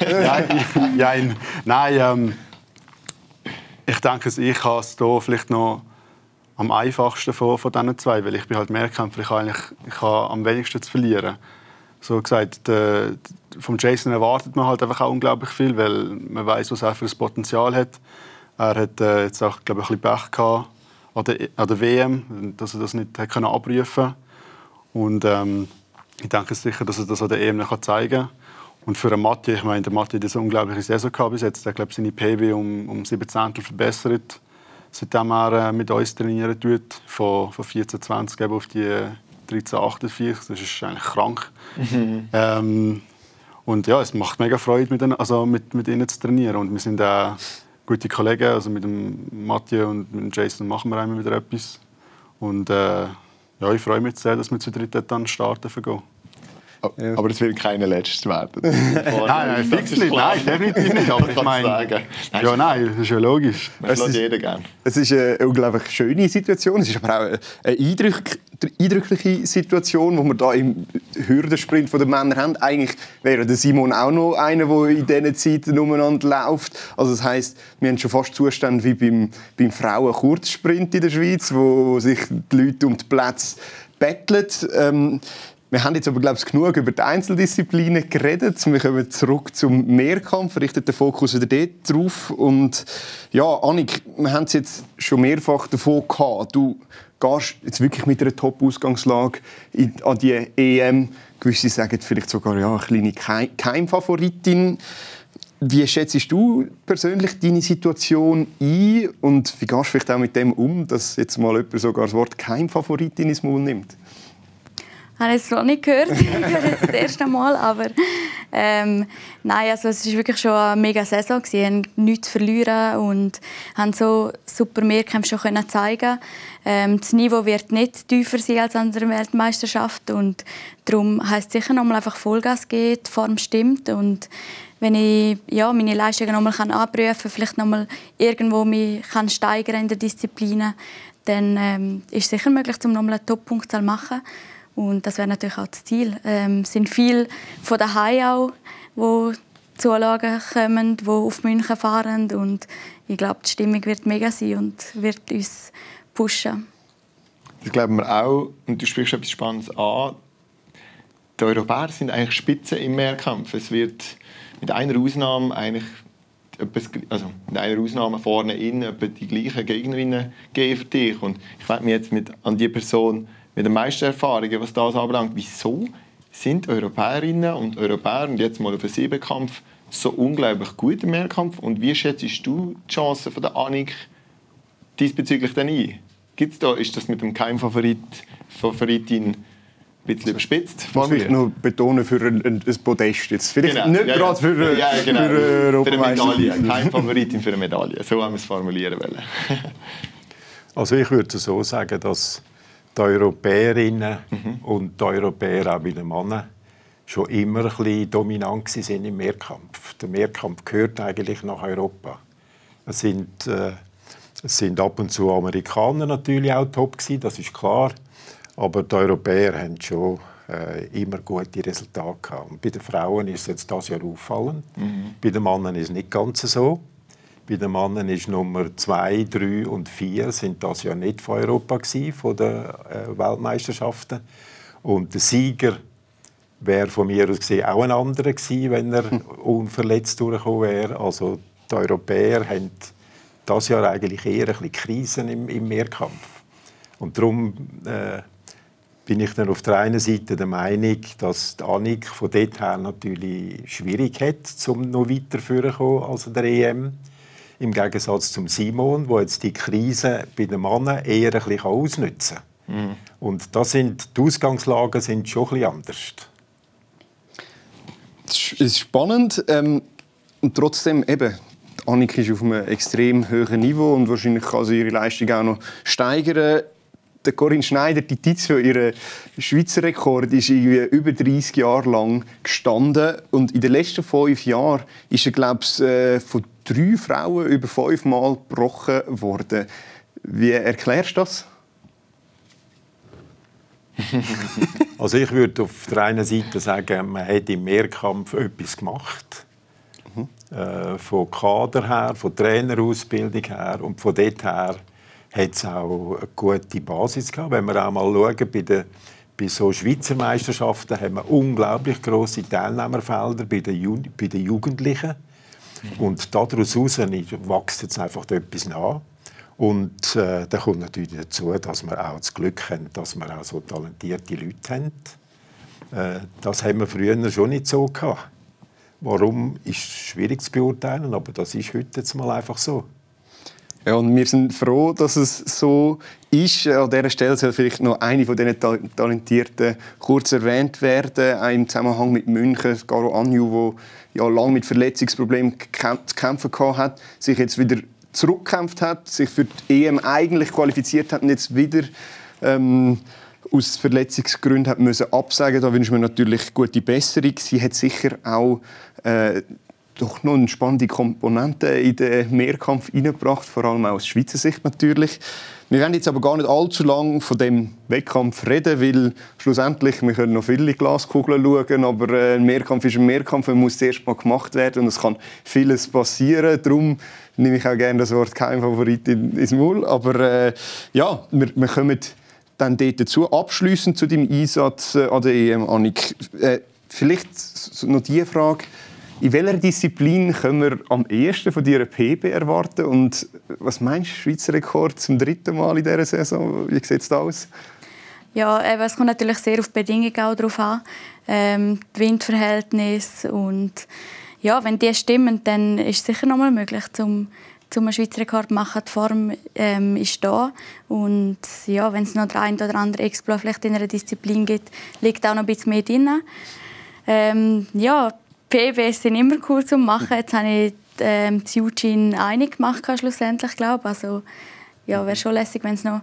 nein, nein, nein ähm, ich denke, ich habe es hier vielleicht noch am einfachsten von, von diesen zwei, weil ich bin halt Mehrkämpfer, ich eigentlich, ich habe am wenigsten zu verlieren. So gesagt, der, vom Jason erwartet man halt einfach auch unglaublich viel, weil man weiß, was er für ein Potenzial hat. Er hat äh, jetzt auch, glaube ich, ein bisschen Pech gehabt an der, an der WM, dass er das nicht hat können abrufen Und ähm, ich denke sicher, dass er das an der EM noch zeigen kann. Und für einen Matti, ich meine, der Matti hat eine unglaubliche Saison gehabt bis jetzt. Er hat seine PB um, um 7 Zehntel verbessert, seitdem er äh, mit uns trainieren tut. Von, von 14, 20 auf die 13, 48. Das ist eigentlich krank. Mhm. Ähm, und ja, es macht mega Freude, mit ihnen, also mit, mit ihnen zu trainieren. Und wir sind auch gute Kollegen. Also mit dem Mathieu und mit dem Jason machen wir immer wieder etwas. Und äh, ja, ich freue mich sehr, dass wir zu dritt dann starten vergehen. Aber es wird keine letztes werden. nein, nein, fix nicht. Nein, definitiv nicht. Aber ich meine, nein, ja, nein, das ist ja logisch. Das lässt jeder gerne. Es ist eine unglaublich schöne Situation. Es ist aber auch eine eindrückliche Situation, die wir da im Hürdensprint der Männer haben. Eigentlich wäre der Simon auch noch einer, der in diesen Zeiten umeinander läuft. Also das heisst, wir haben schon fast Zustände wie beim, beim Frauen-Kurzsprint in der Schweiz, wo sich die Leute um die Plätze betteln. Ähm, wir haben jetzt aber, glaube ich, genug über die Einzeldisziplinen geredet. Wir kommen zurück zum Mehrkampf, richten den Fokus wieder dort drauf. Und ja, Annik, wir haben es jetzt schon mehrfach davon gehabt. Du gehst jetzt wirklich mit einer Top-Ausgangslage an die EM. Gewisse sagen vielleicht sogar ja, eine kleine Keimfavoritin. Wie schätzt du persönlich deine Situation ein und wie gehst du vielleicht auch mit dem um, dass jetzt mal jemand sogar das Wort Keimfavoritin ins Maul nimmt? Ich habe es noch nicht gehört, das erste Mal, aber ähm, nein, also es war wirklich schon eine mega Saison. Sie haben nichts verlieren und haben so super Mehrkämpfe schon können zeigen ähm, Das Niveau wird nicht tiefer sein als an der Weltmeisterschaft und darum heisst es sicher nochmal einfach Vollgas geben, die Form stimmt und wenn ich ja, meine Leistungen nochmal anprüfen kann, vielleicht nochmal irgendwo mich kann steigern in der Disziplin, dann ähm, ist es sicher möglich, um nochmal einen Top-Punktzahl zu machen. Und das wäre natürlich auch das Ziel. Ähm, es sind viele von daheim auch, die Zulagen kommen, die auf München fahren. Und ich glaube, die Stimmung wird mega sein und wird uns pushen. Das glauben wir auch. Und du sprichst etwas Spannendes an. Die Europäer sind eigentlich Spitze im Mehrkampf. Es wird mit einer Ausnahme eigentlich also mit einer Ausnahme vorne in die gleichen Gegnerinnen geben für dich. Und ich frage mich jetzt mit, an die Person mit den meisten Erfahrungen, was das anbelangt, wieso sind Europäerinnen und Europäer und jetzt mal auf den Siebenkampf so unglaublich gut im Mehrkampf und wie schätzt du die Chancen von der Annik diesbezüglich dann ein? Gibt's da, ist das mit dem Keimfavorit Favoritin ein bisschen überspitzt formuliert. Ich noch betonen für ein, ein, ein Podest jetzt. Vielleicht genau. nicht ja, gerade für, ja, genau. für, für eine Medaille. Kein Favoritin für eine Medaille. So haben wir es formulieren wollen. also ich würde so sagen, dass die Europäerinnen mhm. und die Europäer auch bei den Männern schon immer ein bisschen dominant sind im Mehrkampf. Der Mehrkampf gehört eigentlich nach Europa. Es sind, äh, es sind ab und zu Amerikaner natürlich auch top gewesen, das ist klar. Aber die Europäer haben schon äh, immer gute Resultate gehabt. Und bei den Frauen ist jetzt das Jahr auffallend. Mhm. Bei den Männern ist es nicht ganz so. Bei den Männern ist Nummer 2, 3 und 4 sind das ja nicht von Europa gewesen, von den äh, Weltmeisterschaften. Und der Sieger wäre von mir aus gesehen auch ein anderer gewesen, wenn er unverletzt durchgekommen wäre. Also die Europäer haben das Jahr eigentlich eher ein bisschen Krisen im, im Mehrkampf. Und darum äh, bin ich dann auf der einen Seite der Meinung, dass die Annik von dort her natürlich schwierig hat, um noch weiter vorzukommen als der EM. Im Gegensatz zum Simon, wo jetzt die Krise bei den Männern eher ein bisschen ausnutzen kann. Mhm. Und das sind, die Ausgangslagen sind schon ein bisschen anders. Es ist spannend. Ähm, und trotzdem, eben, Annik ist auf einem extrem hohen Niveau und wahrscheinlich kann sie ihre Leistung auch noch steigern der Corinne Schneider, die Tizio, ihr Schweizer Rekord, ist irgendwie über 30 Jahre lang gestanden. Und in den letzten fünf Jahren ist er, glaube ich, äh, von drei Frauen über fünf Mal gebrochen worden. Wie erklärst du das? also ich würde auf der einen Seite sagen, man hat im Mehrkampf etwas gemacht. Mhm. Äh, von Kader her, von Trainerausbildung her und von dort her hat es auch eine gute Basis gehabt. Wenn wir auch mal schauen, bei den bei so Schweizer Meisterschaften haben wir unglaublich große Teilnehmerfelder bei den, Ju bei den Jugendlichen. Mhm. Und daraus wächst jetzt einfach etwas nach. Und äh, da kommt natürlich dazu, dass wir auch das Glück haben, dass wir auch so talentierte Leute haben. Äh, das haben wir früher schon nicht so gehabt. Warum ist schwierig zu beurteilen, aber das ist heute jetzt mal einfach so. Ja, und wir sind froh, dass es so ist. An dieser Stelle soll vielleicht noch eine von diesen Talentierten kurz erwähnt werden, auch im Zusammenhang mit München, Garo Anju, der ja lange mit Verletzungsproblemen zu kämpfen hat, sich jetzt wieder zurückgekämpft hat, sich für die EM eigentlich qualifiziert hat und jetzt wieder ähm, aus Verletzungsgründen hat müssen absagen. Da wünschen wir natürlich gute Besserung. Sie hat sicher auch äh, doch noch eine spannende Komponente in den Mehrkampf hineingebracht, vor allem aus Schweizer Sicht natürlich. Wir werden jetzt aber gar nicht allzu lange von dem Wettkampf reden, weil schlussendlich, wir können noch viele Glaskugeln schauen, aber äh, ein Mehrkampf ist ein Mehrkampf, er muss zuerst mal gemacht werden und es kann vieles passieren. Darum nehme ich auch gerne das Wort Keimfavorit ins Maul. Aber äh, ja, wir, wir kommen dann dort dazu. Abschließend zu deinem Einsatz äh, an der EM, Annik. Äh, vielleicht noch die Frage, In welcher Disziplin können wir am ehesten von dir PB erwarten? Und was meinst du, Schweizer Rekord zum dritten Mal in dieser Saison? Wie sieht es aus? Ja, es kommt natürlich sehr auf die Bedingungen auch drauf an. Ähm, die Windverhältnisse und ja, wenn die stimmen, dann ist es sicher noch mal möglich, zum zum einen Schweizer Rekord zu machen. Die Form ähm, ist da und ja, wenn es noch der ein oder andere Exploit vielleicht in einer Disziplin gibt, liegt auch noch ein bisschen mehr drin. Ähm, ja, PBs sind immer cool zu machen. Jetzt habe ich ähm, die Eugene einig gemacht schlussendlich, glaube Also ja, wäre schon lässig, wenn es noch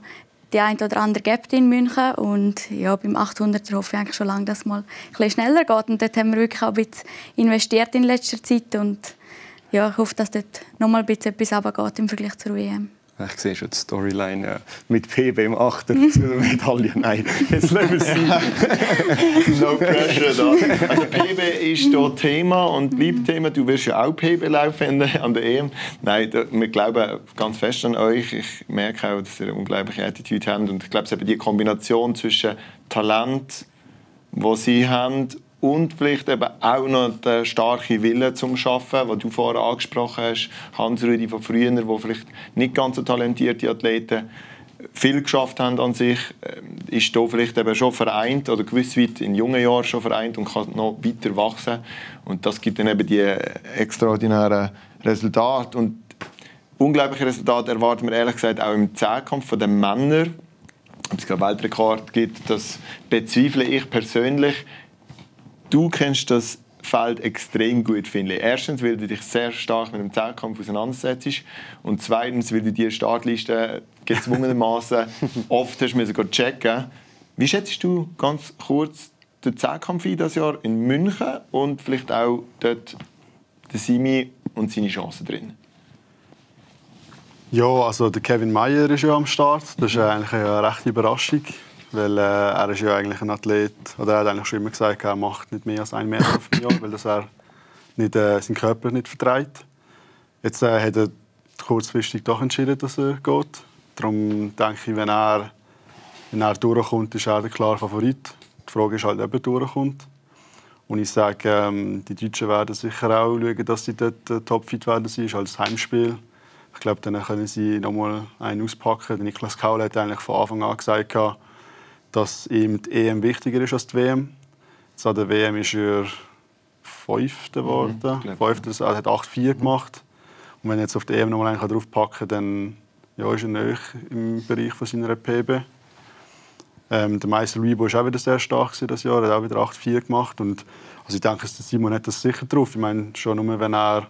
die ein oder andere gibt in München und ja, beim 800er hoffe ich eigentlich schon lange, dass es mal ein schneller geht und dort haben wir wirklich auch ein bisschen investiert in letzter Zeit und ja, ich hoffe, dass dort noch mal ein bisschen etwas runtergeht im Vergleich zur WM. Ich sehe schon die Storyline ja. mit PB im Achter zur Medaille. Nein, jetzt lassen wir es No pressure da. Also PB ist hier Thema und bleibt Thema. Du wirst ja auch PB laufen an der EM. Nein, da, wir glauben ganz fest an euch. Ich merke auch, dass ihr eine unglaubliche Attitude habt. Und ich glaube, es ist eben die Kombination zwischen Talent, das sie haben, und vielleicht eben auch noch der starke Wille zum Schaffen, den du vorher angesprochen hast. Hans-Rüdi von früher, wo vielleicht nicht ganz so talentierte Athleten viel geschafft haben an sich, äh, ist hier vielleicht eben schon vereint oder gewiss weit in jungen Jahren schon vereint und kann noch weiter wachsen. Und das gibt dann eben die extraordinären Resultate. Und unglaubliche Resultate erwarten wir ehrlich gesagt auch im Zehnkampf von den Männern. Ob es gerade Weltrekord gibt, das bezweifle ich persönlich du kennst das Feld extrem gut, finde ich. Erstens, weil du dich sehr stark mit dem Zehnkampf auseinandersetzt und zweitens, weil du die Startliste gezwungenermaßen oft hast müssen checken. Wie schätzt du ganz kurz den Zehnkampf ein das Jahr in München und vielleicht auch dort den Simi und seine Chancen drin? Ja, also der Kevin Meyer ist ja am Start. Das ist eigentlich eine rechte Überraschung. Weil äh, er ist ja eigentlich ein Athlet, oder er hat eigentlich schon immer gesagt, er macht nicht mehr als einen Meter auf dem Jahr, weil das er nicht, äh, seinen Körper nicht vertreibt. Jetzt äh, hat er kurzfristig doch entschieden, dass er geht. Darum denke ich, wenn er, wenn er durchkommt, ist er der klare Favorit. Die Frage ist halt, ob er durchkommt. Und ich sage, ähm, die Deutschen werden sicher auch schauen, dass sie dort äh, topfit werden. Das ist als Heimspiel. Ich glaube, dann können sie noch mal einen auspacken. Niklas Kaul hat eigentlich von Anfang an gesagt, dass ihm die EM wichtiger ist als die WM. Jetzt an der WM ist er Fünfter geworden. Mhm, Fünfter, er hat 8-4 gemacht. Und wenn er jetzt auf die EM noch mal einen draufpacken kann, dann ja, ist er näher im Bereich von seiner PB. Ähm, der Meister Weibo war auch wieder sehr stark das Jahr. Er hat auch wieder 8-4 gemacht. Und, also ich denke, Simon hat das sicher drauf. Ich meine, schon nur wenn er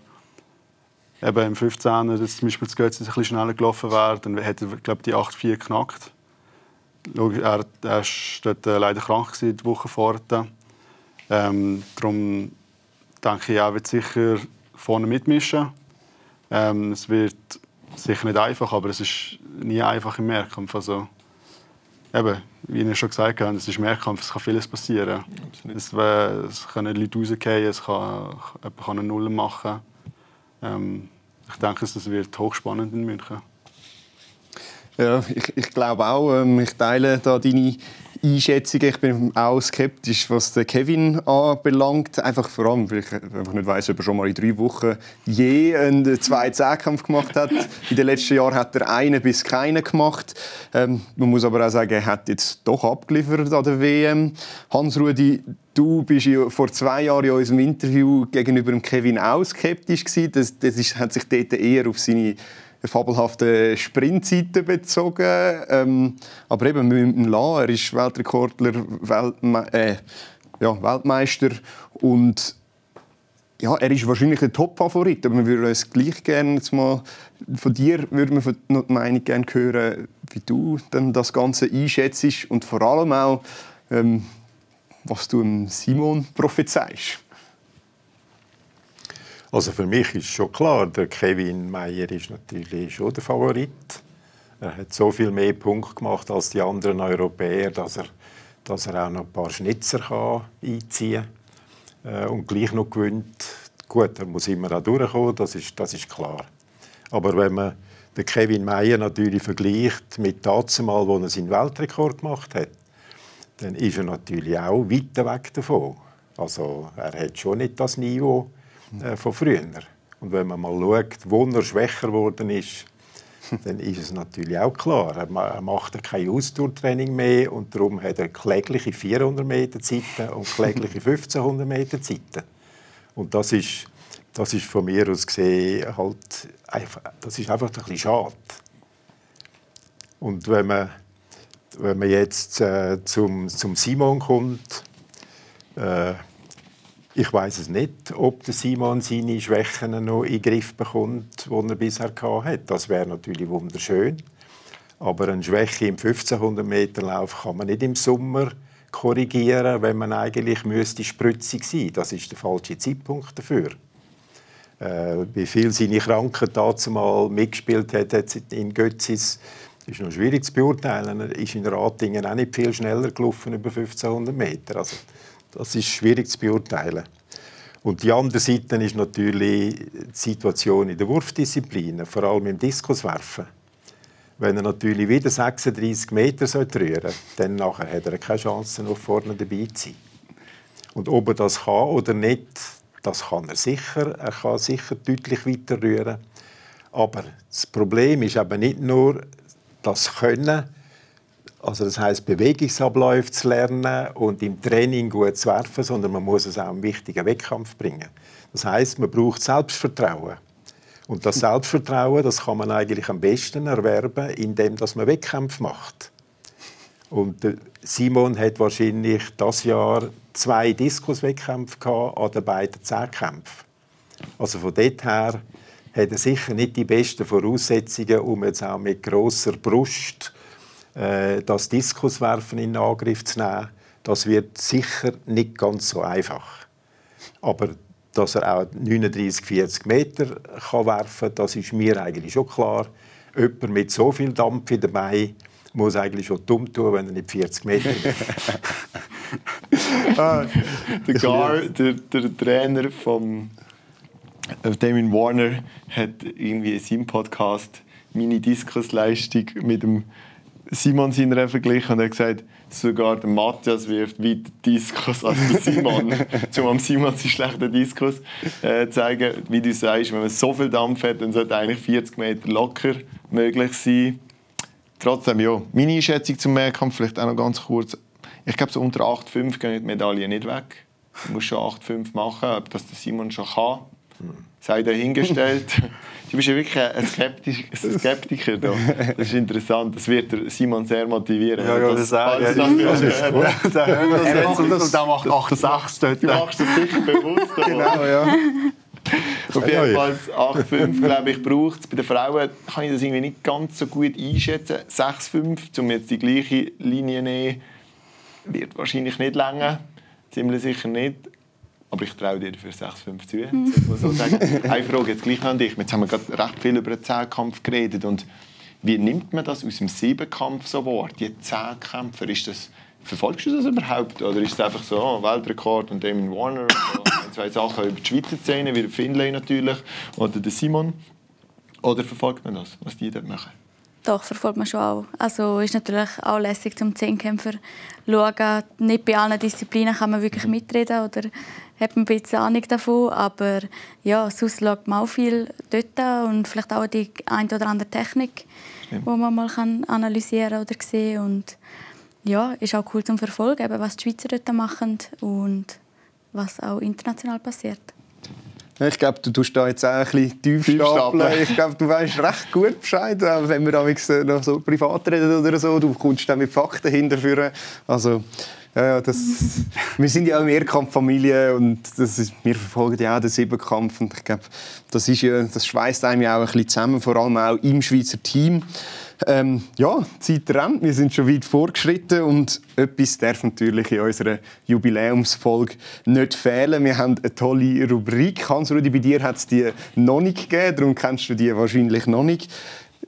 eben im 15. Jetzt zum Beispiel das Götze ein bisschen schneller gelaufen wäre, dann hätte er, glaube die 8-4 geknackt. Er, er ist dort äh, leider krank gewesen, die Woche vorher. Ähm, darum denke ich, er wird sicher vorne mitmischen. Ähm, es wird sicher nicht einfach, aber es ist nie einfach im Mehrkampf. Also, eben, wie ich schon gesagt habe, es ist Mehrkampf, es kann vieles passieren. Es, es, können Leute rausgehen, es kann, jemand kann eine Null machen. Ähm, ich denke, es wird hochspannend in München. Ja, ich, ich glaube auch, ähm, ich teile da deine Einschätzung. Ich bin auch skeptisch, was den Kevin anbelangt. Einfach vor allem, weil ich einfach nicht weiß, ob er schon mal in drei Wochen je einen zweiten Zehnkampf gemacht hat. In den letzten Jahren hat er einen bis keinen gemacht. Ähm, man muss aber auch sagen, er hat jetzt doch abgeliefert an der WM. Hans-Rudi, du bist ja vor zwei Jahren in unserem Interview gegenüber dem Kevin auch skeptisch. Das, das ist, hat sich dort eher auf seine fabelhafte Sprintzeiten bezogen. Ähm, aber eben mit dem La, er ist Weltrekordler, Weltme äh, ja, Weltmeister und ja, er ist wahrscheinlich ein Top-Favorit, aber wir würden uns gleich gerne jetzt mal von dir würden wir noch die Meinung gerne hören, wie du dann das Ganze einschätzt und vor allem auch, ähm, was du Simon prophezeist. Also für mich ist schon klar, der Kevin Meyer ist natürlich schon der Favorit. Er hat so viel mehr Punkte gemacht als die anderen Europäer, dass er, dass er auch noch ein paar Schnitzer kann einziehen kann äh, und gleich noch gewinnt. Gut, er muss immer auch durchkommen, das ist, das ist klar. Aber wenn man den Kevin Meyer natürlich vergleicht mit dem Mal, wo er seinen Weltrekord gemacht hat, dann ist er natürlich auch weit weg davon. Also er hat schon nicht das Niveau, äh, von früher. Und wenn man mal schaut, wo er schwächer geworden ist, dann ist es natürlich auch klar. Er macht kein Ausdauertraining mehr und darum hat er klägliche 400 Meter Zeiten und klägliche 1500 Meter Zeiten. Und das ist, das ist von mir aus gesehen halt einfach, das ist einfach ein bisschen schade. Und wenn man, wenn man jetzt äh, zum, zum Simon kommt, äh, ich weiß es nicht, ob der Simon seine Schwächen noch in den Griff bekommt, die er bisher hatte. Das wäre natürlich wunderschön. Aber eine Schwäche im 1500 Meter Lauf kann man nicht im Sommer korrigieren, wenn man eigentlich müsste spritzig sein. Das ist der falsche Zeitpunkt dafür. Äh, wie viel seine Kranken dazu mal mitgespielt hat, in Götzis, ist noch schwierig zu beurteilen. Er ist in Ratingen auch nicht viel schneller gelaufen über 1500 Meter. Also, das ist schwierig zu beurteilen. Und die andere Seite ist natürlich die Situation in der Wurfdisziplin, vor allem im Diskuswerfen. Wenn er natürlich wieder 36 Meter rühren soll, dann nachher hat er keine Chance, noch vorne dabei zu sein. Und ob er das kann oder nicht, das kann er sicher. Er kann sicher deutlich weiter rühren. Aber das Problem ist eben nicht nur das Können, also das heißt Bewegungsabläufe zu lernen und im Training gut zu werfen, sondern man muss es auch im wichtigen Wettkampf bringen. Das heißt, man braucht Selbstvertrauen. Und das Selbstvertrauen, das kann man eigentlich am besten erwerben, indem dass man Wettkämpfe macht. Und Simon hat wahrscheinlich das Jahr zwei Diskuswettkämpfe an den beiden Zehnkämpfen. Also von dort her hat er sicher nicht die besten Voraussetzungen, um jetzt auch mit großer Brust das Diskuswerfen in Angriff zu nehmen, das wird sicher nicht ganz so einfach. Aber dass er auch 39, 40 Meter kann werfen kann, das ist mir eigentlich schon klar. Jemand mit so viel Dampf dabei muss eigentlich schon dumm tun, wenn er nicht 40 Meter ah, der, der, der Trainer von äh, Damien Warner hat irgendwie in seinem Podcast meine Diskusleistung mit dem Simon seiner verglichen und er hat gesagt, sogar der Matthias wirft weiter Diskus als der Simon. um am Simon seinen schlechten Diskus äh, zeigen. Wie du sagst, wenn man so viel Dampf hat, dann sollte eigentlich 40 Meter locker möglich sein. Trotzdem, ja, meine Einschätzung zum Mehrkampf vielleicht auch noch ganz kurz. Ich glaube, so unter 8,5 gehen die Medaillen nicht weg. Du musst schon 8,5 machen, ob das der Simon schon kann sei dahingestellt. du bist ja wirklich ein, Skeptiker da. Das ist interessant. Das wird Simon sehr motivieren. Ja, ja, das, das, das, das, das ist gut. Und der macht 8,6 dort. Du machst das sicher bewusst. genau, ja. Auf jeden Fall 8,5 glaube ich braucht es. Bei den Frauen kann ich das irgendwie nicht ganz so gut einschätzen. 6,5, um jetzt die gleiche Linie zu nehmen, wird wahrscheinlich nicht länger. Ziemlich sicher nicht. Aber ich traue dir für 6,5 zu. Mhm. So sagen. Eine Frage jetzt gleich an dich. Jetzt haben wir gerade recht viel über den Zehnkampf geredet. Und wie nimmt man das aus dem Siebenkampf so wahr? Die Zehnkämpfer, ist das, verfolgst du das überhaupt? Oder ist es einfach so, oh, Weltrekord und Damon Warner so, zwei Sachen über die Schweizer Szene, wie der Finlay natürlich oder der Simon? Oder verfolgt man das, was die dort machen? Doch, verfolgt man schon auch. Also ist natürlich auch lässig zum Zehnkämpfer schauen. Nicht bei allen Disziplinen kann man wirklich mitreden oder hat man ein bisschen Ahnung davon. Aber ja, sonst schaut man auch viel dort und vielleicht auch die eine oder andere Technik, die man mal analysieren oder sehen Und ja, ist auch cool zum Verfolgen, was die Schweizer dort machen und was auch international passiert. Ich glaube, du tust da jetzt auch ein bisschen tief stapeln. Ich glaube, du weißt recht gut Bescheid, wenn wir äh, noch so privat reden oder so. Du kommst dann mit Fakten hinterführen. Also, ja, das, wir sind ja auch eine Mehrkampffamilie und das ist, wir verfolgen ja auch den Siebenkampf. Und ich glaube, das, ist ja, das schweißt einem ja auch ein bisschen zusammen, vor allem auch im Schweizer Team. Ähm, ja, Zeit rennt, wir sind schon weit vorgeschritten und etwas darf natürlich in unserer Jubiläumsfolge nicht fehlen. Wir haben eine tolle Rubrik. Hans-Rudi, bei dir hat es die noch nicht gegeben, darum kennst du die wahrscheinlich noch nicht.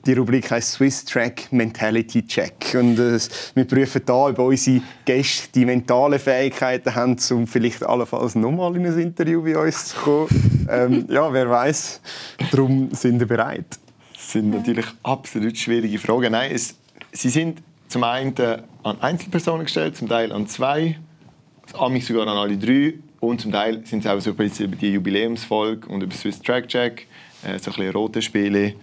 Die Rubrik heißt Swiss Track Mentality Check. Und äh, wir prüfen da, ob unsere Gäste die mentalen Fähigkeiten haben, um vielleicht allenfalls nochmal in ein Interview bei uns zu kommen. ähm, ja, wer weiß. Darum sind wir bereit. Das sind natürlich absolut schwierige Fragen. Nein, es, sie sind zum einen an Einzelpersonen gestellt, zum Teil an zwei, amigs sogar an alle drei. Und zum Teil sind es auch so ein bisschen über die Jubiläumsfolge und über Swiss Track Check, äh, so ein bisschen rote Spiele.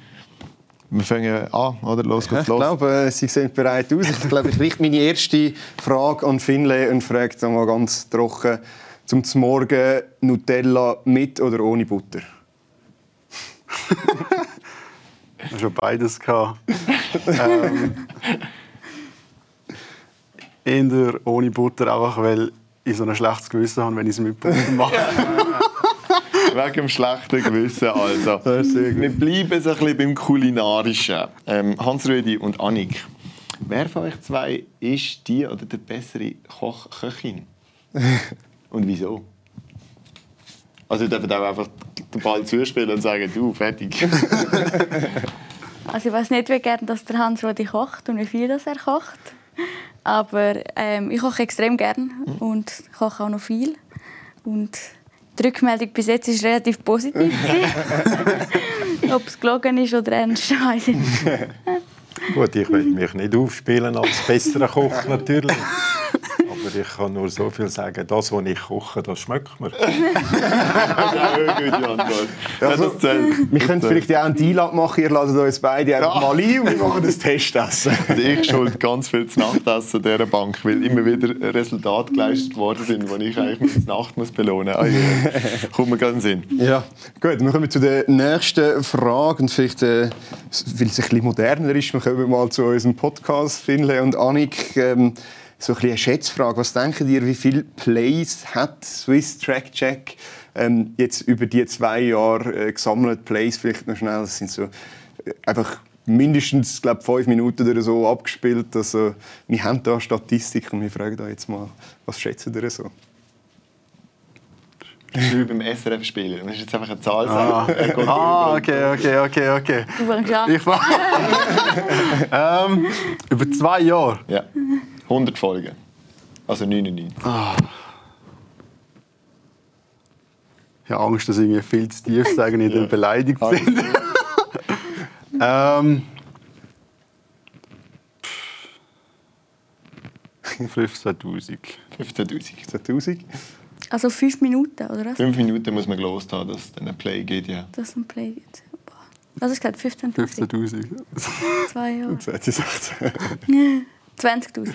Wir fangen an, oder? Los geht's ich los. glaube, äh, Sie sehen bereit aus. Ich glaube, ich richte meine erste Frage an Finlay und frage dann mal ganz trocken. Zum Morgen Nutella mit oder ohne Butter? Schon beides gehabt. ähm, eher ohne Butter, einfach weil ich so ein schlechtes Gewissen habe, wenn ich es mit Butter mache. Wegen dem schlechten Gewissen also. Wir bleiben so ein bisschen beim Kulinarischen. Ähm, Hans-Rüdi und Annik, wer von euch zwei ist die oder der bessere Koch, Köchin? Und wieso? Also ihr dürft auch einfach den Ball zuspielen und sagen, du, fertig. Also ich weiß nicht, wie gerne dass der Hans Rodi kocht und wie viel das er kocht. Aber ähm, ich koche extrem gern und koche auch noch viel. Und die Rückmeldung bis jetzt ist relativ positiv. Ob es gelogen ist oder ernst, weiß ich nicht. Gut, ich will mich nicht aufspielen als besserer Koch natürlich. Aber ich kann nur so viel sagen, das, was ich koche, das schmeckt mir. Das ist auch eine gute Antwort. Ja, das zählt. Wir können vielleicht ja auch einen Deal abmachen. Ihr ladet uns beide einfach mal ein und wir machen das Testessen. Also ich schuld ganz viel zu Nachtessen dieser Bank, weil immer wieder Resultate geleistet worden sind, die ich eigentlich mit Nacht muss belohnen muss. Ja. Kommt mir ganz Sinn. Ja, gut. Wir kommen zu der nächsten Frage. Und vielleicht, äh, weil es ein bisschen moderner ist, wir kommen mal zu unserem Podcast, Finlay und Annik. Ähm, so ein eine Schätzfrage. Was denken ihr, wie viele Plays hat Swiss Track Check ähm, jetzt über die zwei Jahre äh, gesammelt? Plays vielleicht noch schnell. Das sind so äh, einfach mindestens glaub, fünf Minuten oder so abgespielt. Also, wir haben da Statistik und wir fragen da jetzt mal, was schätzen ihr so? Das ist wie beim SRF spielen. Man ist jetzt einfach eine Zahl Ah, ah okay, okay, okay, okay. Du fängst an. Ich war ähm, über zwei Jahre. Ja. 100 Folgen. Also 99. Ich habe Angst, dass ich viel zu tief sage und ich dann beleidigt bin. ähm, 15.000. 15'000. 2000? Also fünf Minuten, oder was? Fünf Minuten muss man gelost haben, dass es dann ein Play geht. Ja. Das ist ein Play. Boah. Was hast du gesagt? 15'000? 15.000. Zwei Jahre. 2016. 20'000.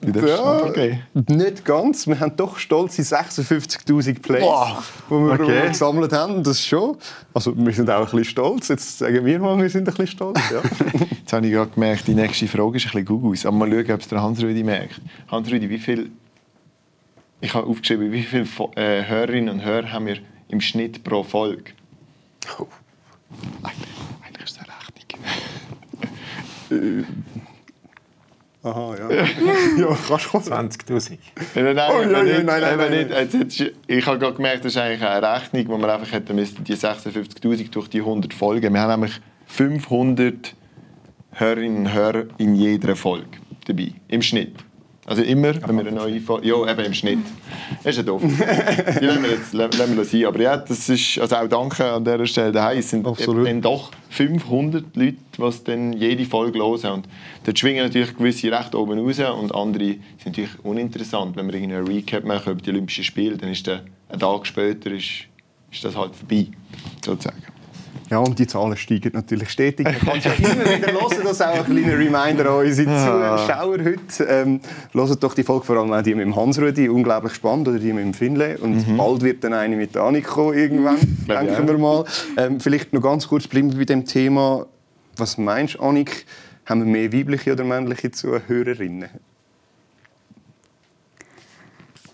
Du darfst Ja. okay. Nicht ganz. Wir haben doch stolze 56'000 Plays, Boah. die wir Okay. gesammelt haben. Das ist schon. Also wir sind auch ein bisschen stolz. Jetzt sagen wir mal, wir sind ein bisschen stolz. Ja. Jetzt habe ich gerade gemerkt, die nächste Frage ist ein bisschen Gugus. Aber mal schauen, ob es der Hans-Rüdi merkt. Hans-Rüdi, wie viel... Ich habe aufgeschrieben, wie viele äh, Hörerinnen und Hörer haben wir im Schnitt pro Folge? Oh. Eigentlich, eigentlich ist es eine Rechnung. Aha, ja. ja, kannst du mal. 20'000. Nein, nein, Oh, ja, ja, nicht, nein, nein, eben nein, nicht. Jetzt, ich habe gerade gemerkt, das ist eigentlich eine Rechnung, wo wir einfach hätten müssen, die 56'000 durch die 100 Folgen. Wir haben nämlich 500 Hörerinnen und Hörer in jeder Folge dabei, im Schnitt. Also immer, wenn wir eine neue Folge... Ja, eben im Schnitt. Das ist ja doof. Die lassen wir jetzt lassen wir sein. Aber ja, das ist... Also auch danke an dieser Stelle daheim. Es sind Absolut. dann doch 500 Leute, die dann jede Folge hören. Und dort schwingen natürlich gewisse recht oben raus und andere sind natürlich uninteressant. Wenn wir irgendwie einen Recap machen über die Olympischen Spiele, dann ist der, ein Tag später ist, ist das halt vorbei, sozusagen. Ja, und die Zahlen steigen natürlich stetig. Man kann es ja immer wieder hören. Das ist auch ein kleiner Reminder an unsere Zuschauer heute. Ähm, hört doch die Folge, vor allem auch die mit dem Hans-Rudi, unglaublich spannend, oder die mit dem Finlay. Und bald wird dann eine mit der Annik kommen, irgendwann, denken wir mal. Ähm, vielleicht noch ganz kurz bleiben wir bei dem Thema. Was meinst du, Annik? Haben wir mehr weibliche oder männliche Zuhörerinnen?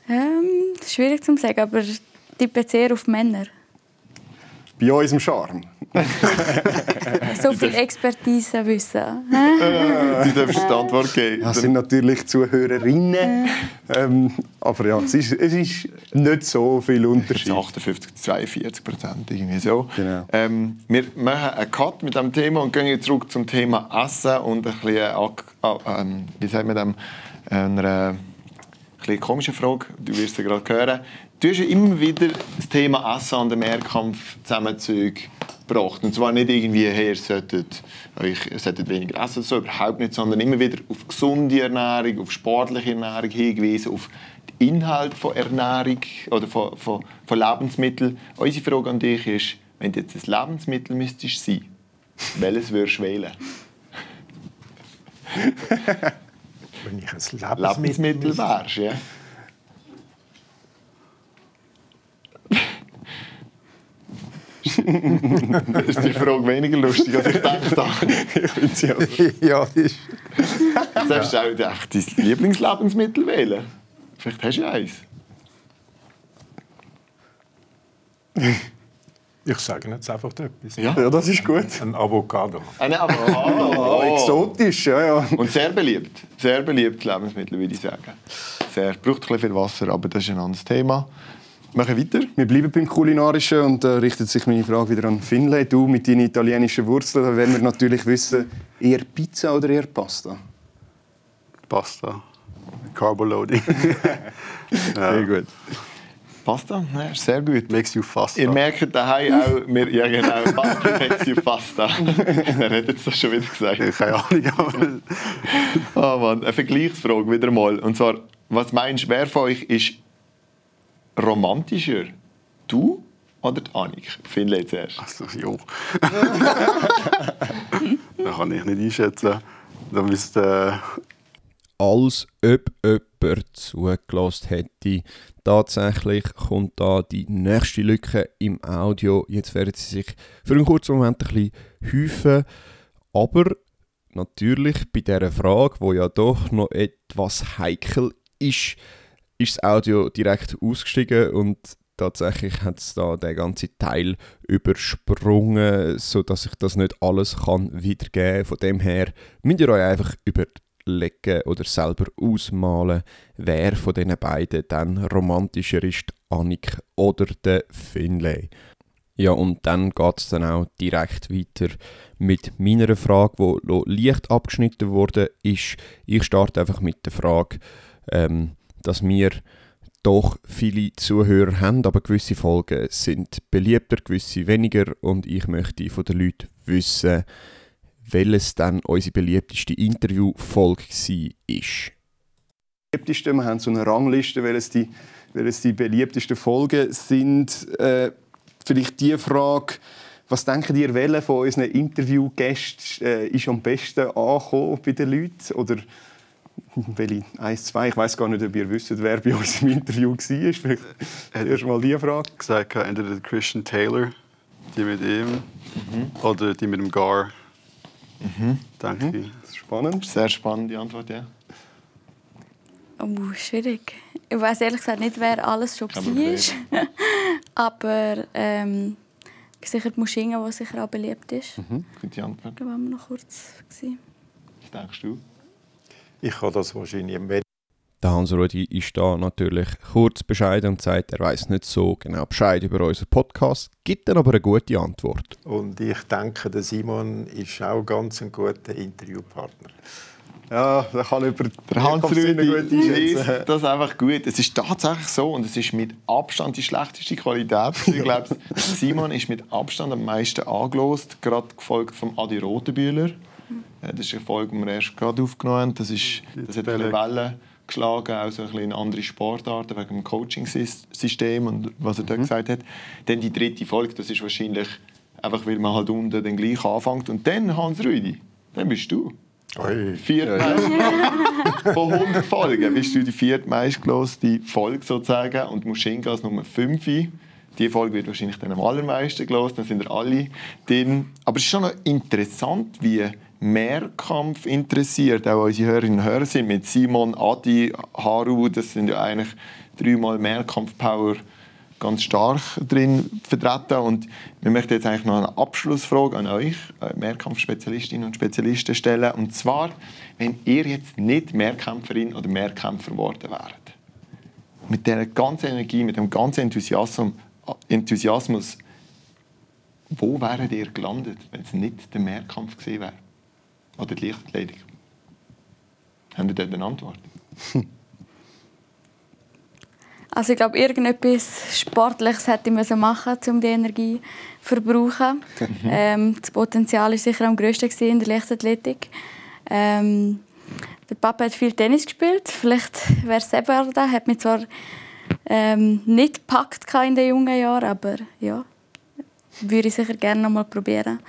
Ähm, schwierig zu sagen, aber ich tippe eher auf Männer. Bei unserem Charme. So viel Expertise wissen. Du darfst die Antwort geben. Das sind natürlich Zuhörerinnen. Ähm, aber ja, es ist, es ist nicht so viel Unterschied. 58, 42 Prozent, irgendwie so. Genau. Ähm, wir machen einen Cut mit dem Thema und gehen jetzt zurück zum Thema Essen und ein bisschen, ähm, wie sagt man dem, einer ein bisschen komische Frage, du wirst sie gerade hören. Du hast ja immer wieder das Thema Essen an den Mehrkampf Zusammenzügen gebracht. Und zwar nicht irgendwie, hey, ihr solltet, euch, ihr solltet weniger essen, so, überhaupt nicht, sondern immer wieder auf gesunde Ernährung, auf sportliche Ernährung hingewiesen, auf den Inhalt von Ernährung oder von, von, von Lebensmitteln. Unsere Frage an dich ist, wenn du jetzt ein Lebensmittel müsstest sein, welches würdest du wählen? Wenn ich ein Lebensmittel Lebensmittel wärst, ja? ist die Frage weniger lustig, als ich gedacht habe. Ich finde sie aber ja, das ist Du darfst auch einfach dein Lieblingslebensmittel wählen. Vielleicht hast du eins. Ich sage jetzt einfach etwas. Ja. Ja, das ist gut. Ein Avocado. Eine Avocado. Ah, exotisch, ja, ja. Und sehr beliebt. Sehr beliebtes Lebensmittel, würde ich sagen. Sehr. Braucht ein bisschen viel Wasser, aber das ist ein anderes Thema. Machen wir weiter. Wir bleiben beim Kulinarischen und da richtet sich meine Frage wieder an Finlay. Du mit deinen italienischen Wurzeln, da wollen wir natürlich wissen, eher Pizza oder eher Pasta? Pasta. Carboloading. Sehr gut. Pasta? Ja, ist sehr gut. Makes you faster. Ihr merkt daheim auch, wir, ja genau, Pasta makes you Pasta. er hat jetzt das schon wieder gesagt. Keine Ahnung. aber- Oh Mann, eine Vergleichsfrage wieder mal. Und zwar, was meinst du, wer von euch ist romantischer? Du oder die Annik? Finlay zuerst. Also, jo. das kann ich nicht einschätzen. Da müsste. als ob jemand zugelassen hätte. Tatsächlich kommt da die nächste Lücke im Audio. Jetzt werden sie sich für einen kurzen Moment ein bisschen häufen. Aber natürlich bei dieser Frage, wo ja doch noch etwas heikel ist, ist das Audio direkt ausgestiegen und tatsächlich hat es da den ganzen Teil übersprungen, sodass ich das nicht alles kann wiedergeben kann. Von dem her müsst ihr euch einfach überlegen oder selber ausmalen, wer von diesen beiden dann romantischer ist, Annik oder der Finlay. Ja, und dann geht es dann auch direkt weiter mit meiner Frage, die leicht abgeschnitten wurde. Ich starte einfach mit der Frage, ähm, dass wir doch viele Zuhörer haben, aber gewisse Folgen sind beliebter, gewisse weniger und ich möchte von den Leuten wissen, welches dann unsere beliebteste Interviewfolge war. Wir haben so eine Rangliste, welches die, welches die beliebtesten Folgen sind. Äh, vielleicht die Frage, was denken ihr, welche von unseren Interviewgästen äh, ist am besten angekommen bei den Leuten? Oder welche? Eins, zwei? Ich weiß gar nicht, ob ihr wisst, wer bei uns im Interview war. Vielleicht erst mal die Frage. gesagt, entweder der Christian Taylor, die mit ihm, oder die mit dem Gar. Denke ich. Das ist spannend. Sehr spannende Antwort, ja. Oh, schwierig. Ich weiß ehrlich gesagt nicht, wer alles schon war. Aber ähm, sicher die Muschinga, die sicher auch beliebt ist. Gute Antwort. Da waren wir noch kurz. Gewesen. Was denkst du? Ich kann das wahrscheinlich am besten. Der Hans-Rudi ist da natürlich kurz bescheiden und sagt, er weiß nicht so genau Bescheid über unseren Podcast, gibt dann aber eine gute Antwort. Und ich denke, der Simon ist auch ganz ein guter Interviewpartner. Ja, da kann über Der Hans-Rudi das einfach gut. Es ist tatsächlich so und es ist mit Abstand die schlechteste Qualität. Ich glaube, Simon ist mit Abstand am meisten angelost, gerade gefolgt vom Adi Rotenbühler. Das ist eine Folge, die wir erst gerade aufgenommen haben. Das, ist, das hat eine Welle geschlagen, auch so ein bisschen in andere Sportarten, wegen dem Coaching-System und was er dort gesagt hat. Dann die dritte Folge, das ist wahrscheinlich einfach, weil man halt unten dann gleich anfängt. Und dann, Hans-Rudi, dann bist du. Oi. Viertmeist von 100 Folgen bist du die viertmeistgelöste Folge sozusagen und Muschinga als Nummer 5. Die Folge wird wahrscheinlich dann am allermeisten gelost, dann sind wir alle drin. Aber es ist schon noch interessant, wie Mehrkampf interessiert auch unsere Hörerinnen und Hörer sind. Mit Simon, Adi, Haru, das sind ja eigentlich dreimal Mehrkampf-Power ganz stark drin vertreten. Und wir möchten jetzt eigentlich noch eine Abschlussfrage an euch, äh, Mehrkampfspezialistinnen und Spezialisten, stellen. Und zwar, wenn ihr jetzt nicht Mehrkämpferin oder Mehrkämpfer geworden wäret, mit dieser ganzen Energie, mit dem ganzen Enthusiasmus, Enthusiasmus wo wäret ihr gelandet, wenn es nicht der Mehrkampf gewesen wäre? Oder die Leichtathletik? Habt ihr dort eine Antwort? Also ich glaube, irgendetwas Sportliches hätte ich müssen machen um die Energie zu verbrauchen. ähm, das Potenzial war sicher am grössten in der Leichtathletik. Ähm, der Papa hat viel Tennis gespielt. Vielleicht wäre es selber da. Hat mich zwar ähm, nicht gepackt in den jungen Jahren, aber ja, würde ich sicher gerne noch mal probieren.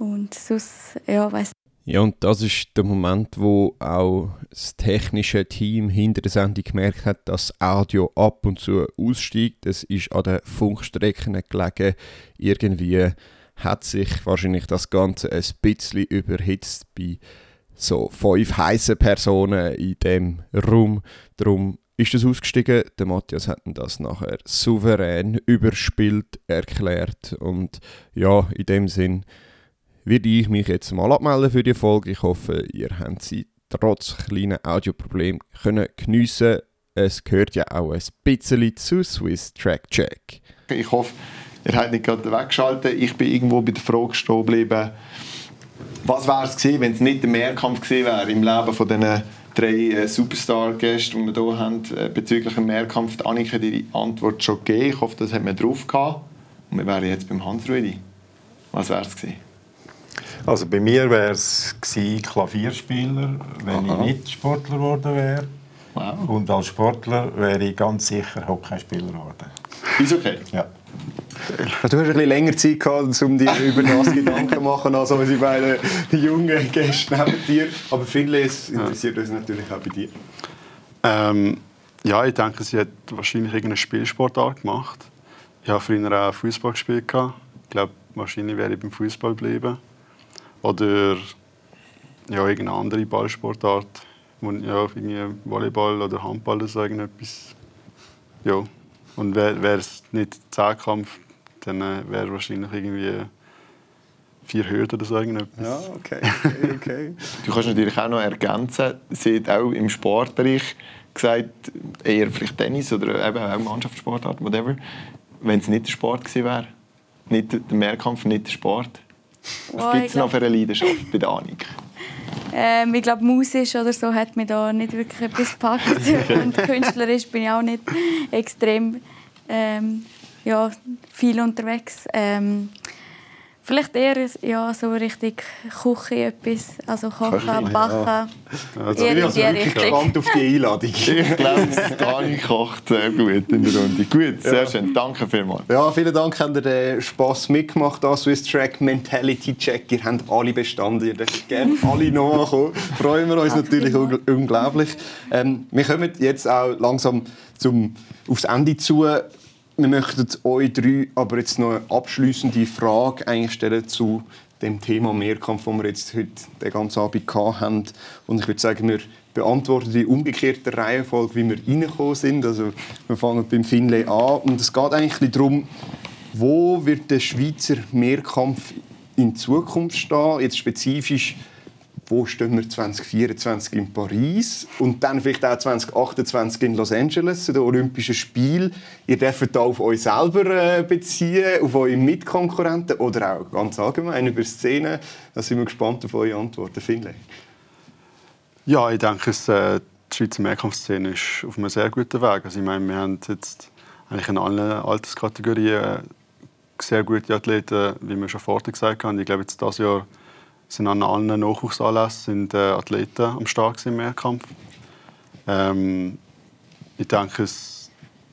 Und sonst, ja, weiss ja, und das ist der Moment, wo auch das technische Team hinter der Sendung gemerkt hat, dass Audio ab und zu aussteigt. Es ist an den Funkstrecken gelegen. Irgendwie hat sich wahrscheinlich das Ganze ein bisschen überhitzt bei so fünf heißen Personen in dem Raum. Darum ist das ausgestiegen. Der Matthias hat das nachher souverän überspielt erklärt. Und ja, in dem Sinn werde ich mich jetzt mal abmelden für die Folge. Ich hoffe, ihr habt sie trotz kleinen Audioproblemen können geniessen. Es gehört ja auch ein bisschen zu Swiss Track Check. Ich hoffe, ihr habt nicht gerade weggeschaltet. Ich bin irgendwo bei der Frage stehen geblieben, was wäre es gewesen, wenn es nicht der Mehrkampf gewesen wäre im Leben von diesen drei äh, Superstar-Gäste, die wir hier haben, äh, bezüglich dem Mehrkampf. Annika hat die Antwort schon gegeben. Ich hoffe, das hat man drauf gehabt. Und wir wären jetzt beim Hans-Rüdi. Was wäre es gewesen? Also bei mir wäre es Klavierspieler, wenn Aha. ich nicht Sportler geworden wäre. Wow. Und als Sportler wäre ich ganz sicher Hockeyspieler geworden. Ist okay? Ja. Du hast ein bisschen länger Zeit gehabt, um dir über das Gedanken zu machen, als die beiden jungen Gäste neben dir. Aber Finlay, es interessiert uns natürlich auch bei dir. Ähm, ja, ich denke, sie hat wahrscheinlich irgendeine Spielsportart gemacht. Ich habe früher auch Fußball gespielt. Ich glaube, wahrscheinlich wäre ich beim Fußball geblieben. Oder ja, irgendeine andere Ballsportart. Ja, irgendwie Volleyball oder Handball oder so irgendetwas. Ja. Und wäre es nicht Zehnkampf, dann äh, wäre wahrscheinlich irgendwie vier Hürden oder so irgendetwas. Ja, okay. okay. du kannst natürlich auch noch ergänzen, sie hat auch im Sportbereich gesagt, eher vielleicht Tennis oder eben auch Mannschaftssportart, whatever, wenn es nicht der Sport gewesen wäre. Nicht der Mehrkampf, nicht der Sport. Was gibt es noch für eine Leidenschaft bei der Annik? Ähm, ich glaube, musisch oder so hat mich da nicht wirklich etwas gepackt. Und künstlerisch bin ich auch nicht extrem ähm, ja, viel unterwegs. Ähm, Vielleicht eher ja, so richtig Küche etwas, also kochen, backen. Ja. Also, eher in die Richtung. gespannt auf die Einladung. ich glaube, Dani kocht sehr gut in der Runde. Gut, sehr ja. schön. Danke vielmals. Ja, vielen Dank, habt ihr den Spass mitgemacht an Swiss Track Mentality Check. Ihr habt alle bestanden, ihr dürft gerne alle nachkommen. Freuen wir uns natürlich unglaublich. Ähm, wir kommen jetzt auch langsam zum, aufs Ende zu. Wir möchten euch drei aber jetzt noch eine abschließende Frage eigentlich stellen zu dem Thema Mehrkampf, das wir jetzt heute den ganzen Abend haben. Und ich würde sagen, wir beantworten die umgekehrte Reihenfolge, wie wir reingekommen sind. Also wir fangen beim Finlay an. Und es geht eigentlich darum, wo wird der Schweizer Mehrkampf in Zukunft stehen? Jetzt spezifisch wo stehen wir 2024 in Paris und dann vielleicht auch 2028 in Los Angeles, zu den Olympischen Spielen. Ihr dürft da auf euch selber äh, beziehen, auf eure Mitkonkurrenten oder auch ganz allgemein über Szenen. Da sind wir gespannt auf eure Antworten. Finlay. Ja, ich denke, äh, die Schweizer Mehrkampfszene ist auf einem sehr guten Weg. Also ich meine, wir haben jetzt eigentlich in allen Alterskategorien sehr gute Athleten, wie wir schon vorher gesagt haben. Ich glaube, jetzt dieses Jahr sind an allen Nachwuchsanlässen sind, äh, Athleten am Start im Mehrkampf. Ähm, ich denke,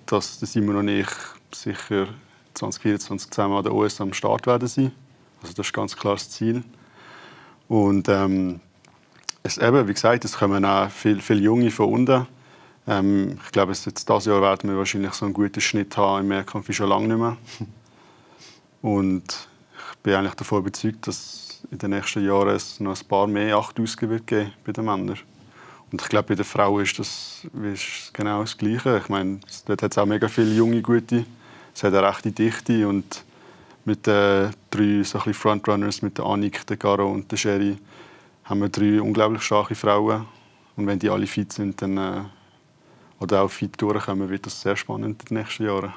dass Simon und ich sicher 2024 zusammen an der OS am Start werden sein. Also das ist ganz klar das Ziel. Und ähm, es, eben, wie gesagt, es kommen auch viele viel Junge von unten. Ähm, ich glaube, jetzt dieses Jahr werden wir wahrscheinlich so einen guten Schnitt haben im Mehrkampf wie schon lange nicht mehr. Und ich bin eigentlich davon überzeugt, dass in den nächsten Jahren noch ein paar mehr 8000 wird geben bei den Männern. Und ich glaube, bei den Frauen ist das ist genau das Gleiche. Ich meine, dort hat es auch mega viele junge, gute. Es hat eine rechte Dichte und mit den drei so Frontrunners, mit der Annik, der Garo und der Sherry, haben wir drei unglaublich starke Frauen. Und wenn die alle fit sind, dann, äh, oder auch fit durchkommen, wird das sehr spannend in den nächsten Jahren.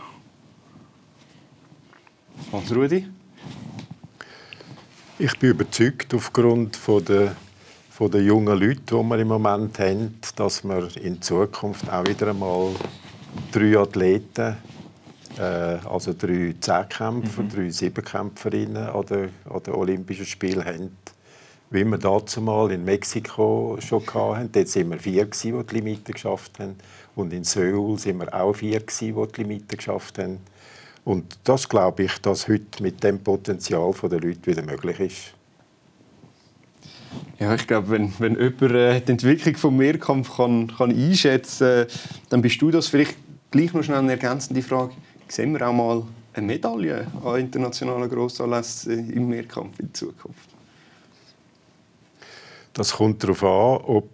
Was, Rudi? Ich bin überzeugt, aufgrund von der, von der jungen Leute, die wir im Moment haben, dass wir in Zukunft auch wieder einmal drei Athleten, äh, also drei Zehnkämpfer, mhm. drei Siebenkämpferinnen an den, an den Olympischen Spielen haben, wie wir dazu mal in Mexiko schon hatten. Dort waren wir vier, die die Limite geschafft haben. Und in Seoul waren wir auch vier, die die Limite geschafft haben. Und das glaube ich, dass heute mit dem Potenzial der Leute wieder möglich ist. Ja, ich glaube, wenn, wenn jemand äh, die Entwicklung des Mehrkampf kann, kann einschätzen kann, dann bist du das. Vielleicht gleich noch schnell eine ergänzende Frage. Sehen wir auch mal eine Medaille an internationalen Grossanlässen im Mehrkampf in Zukunft? Das kommt darauf an, ob,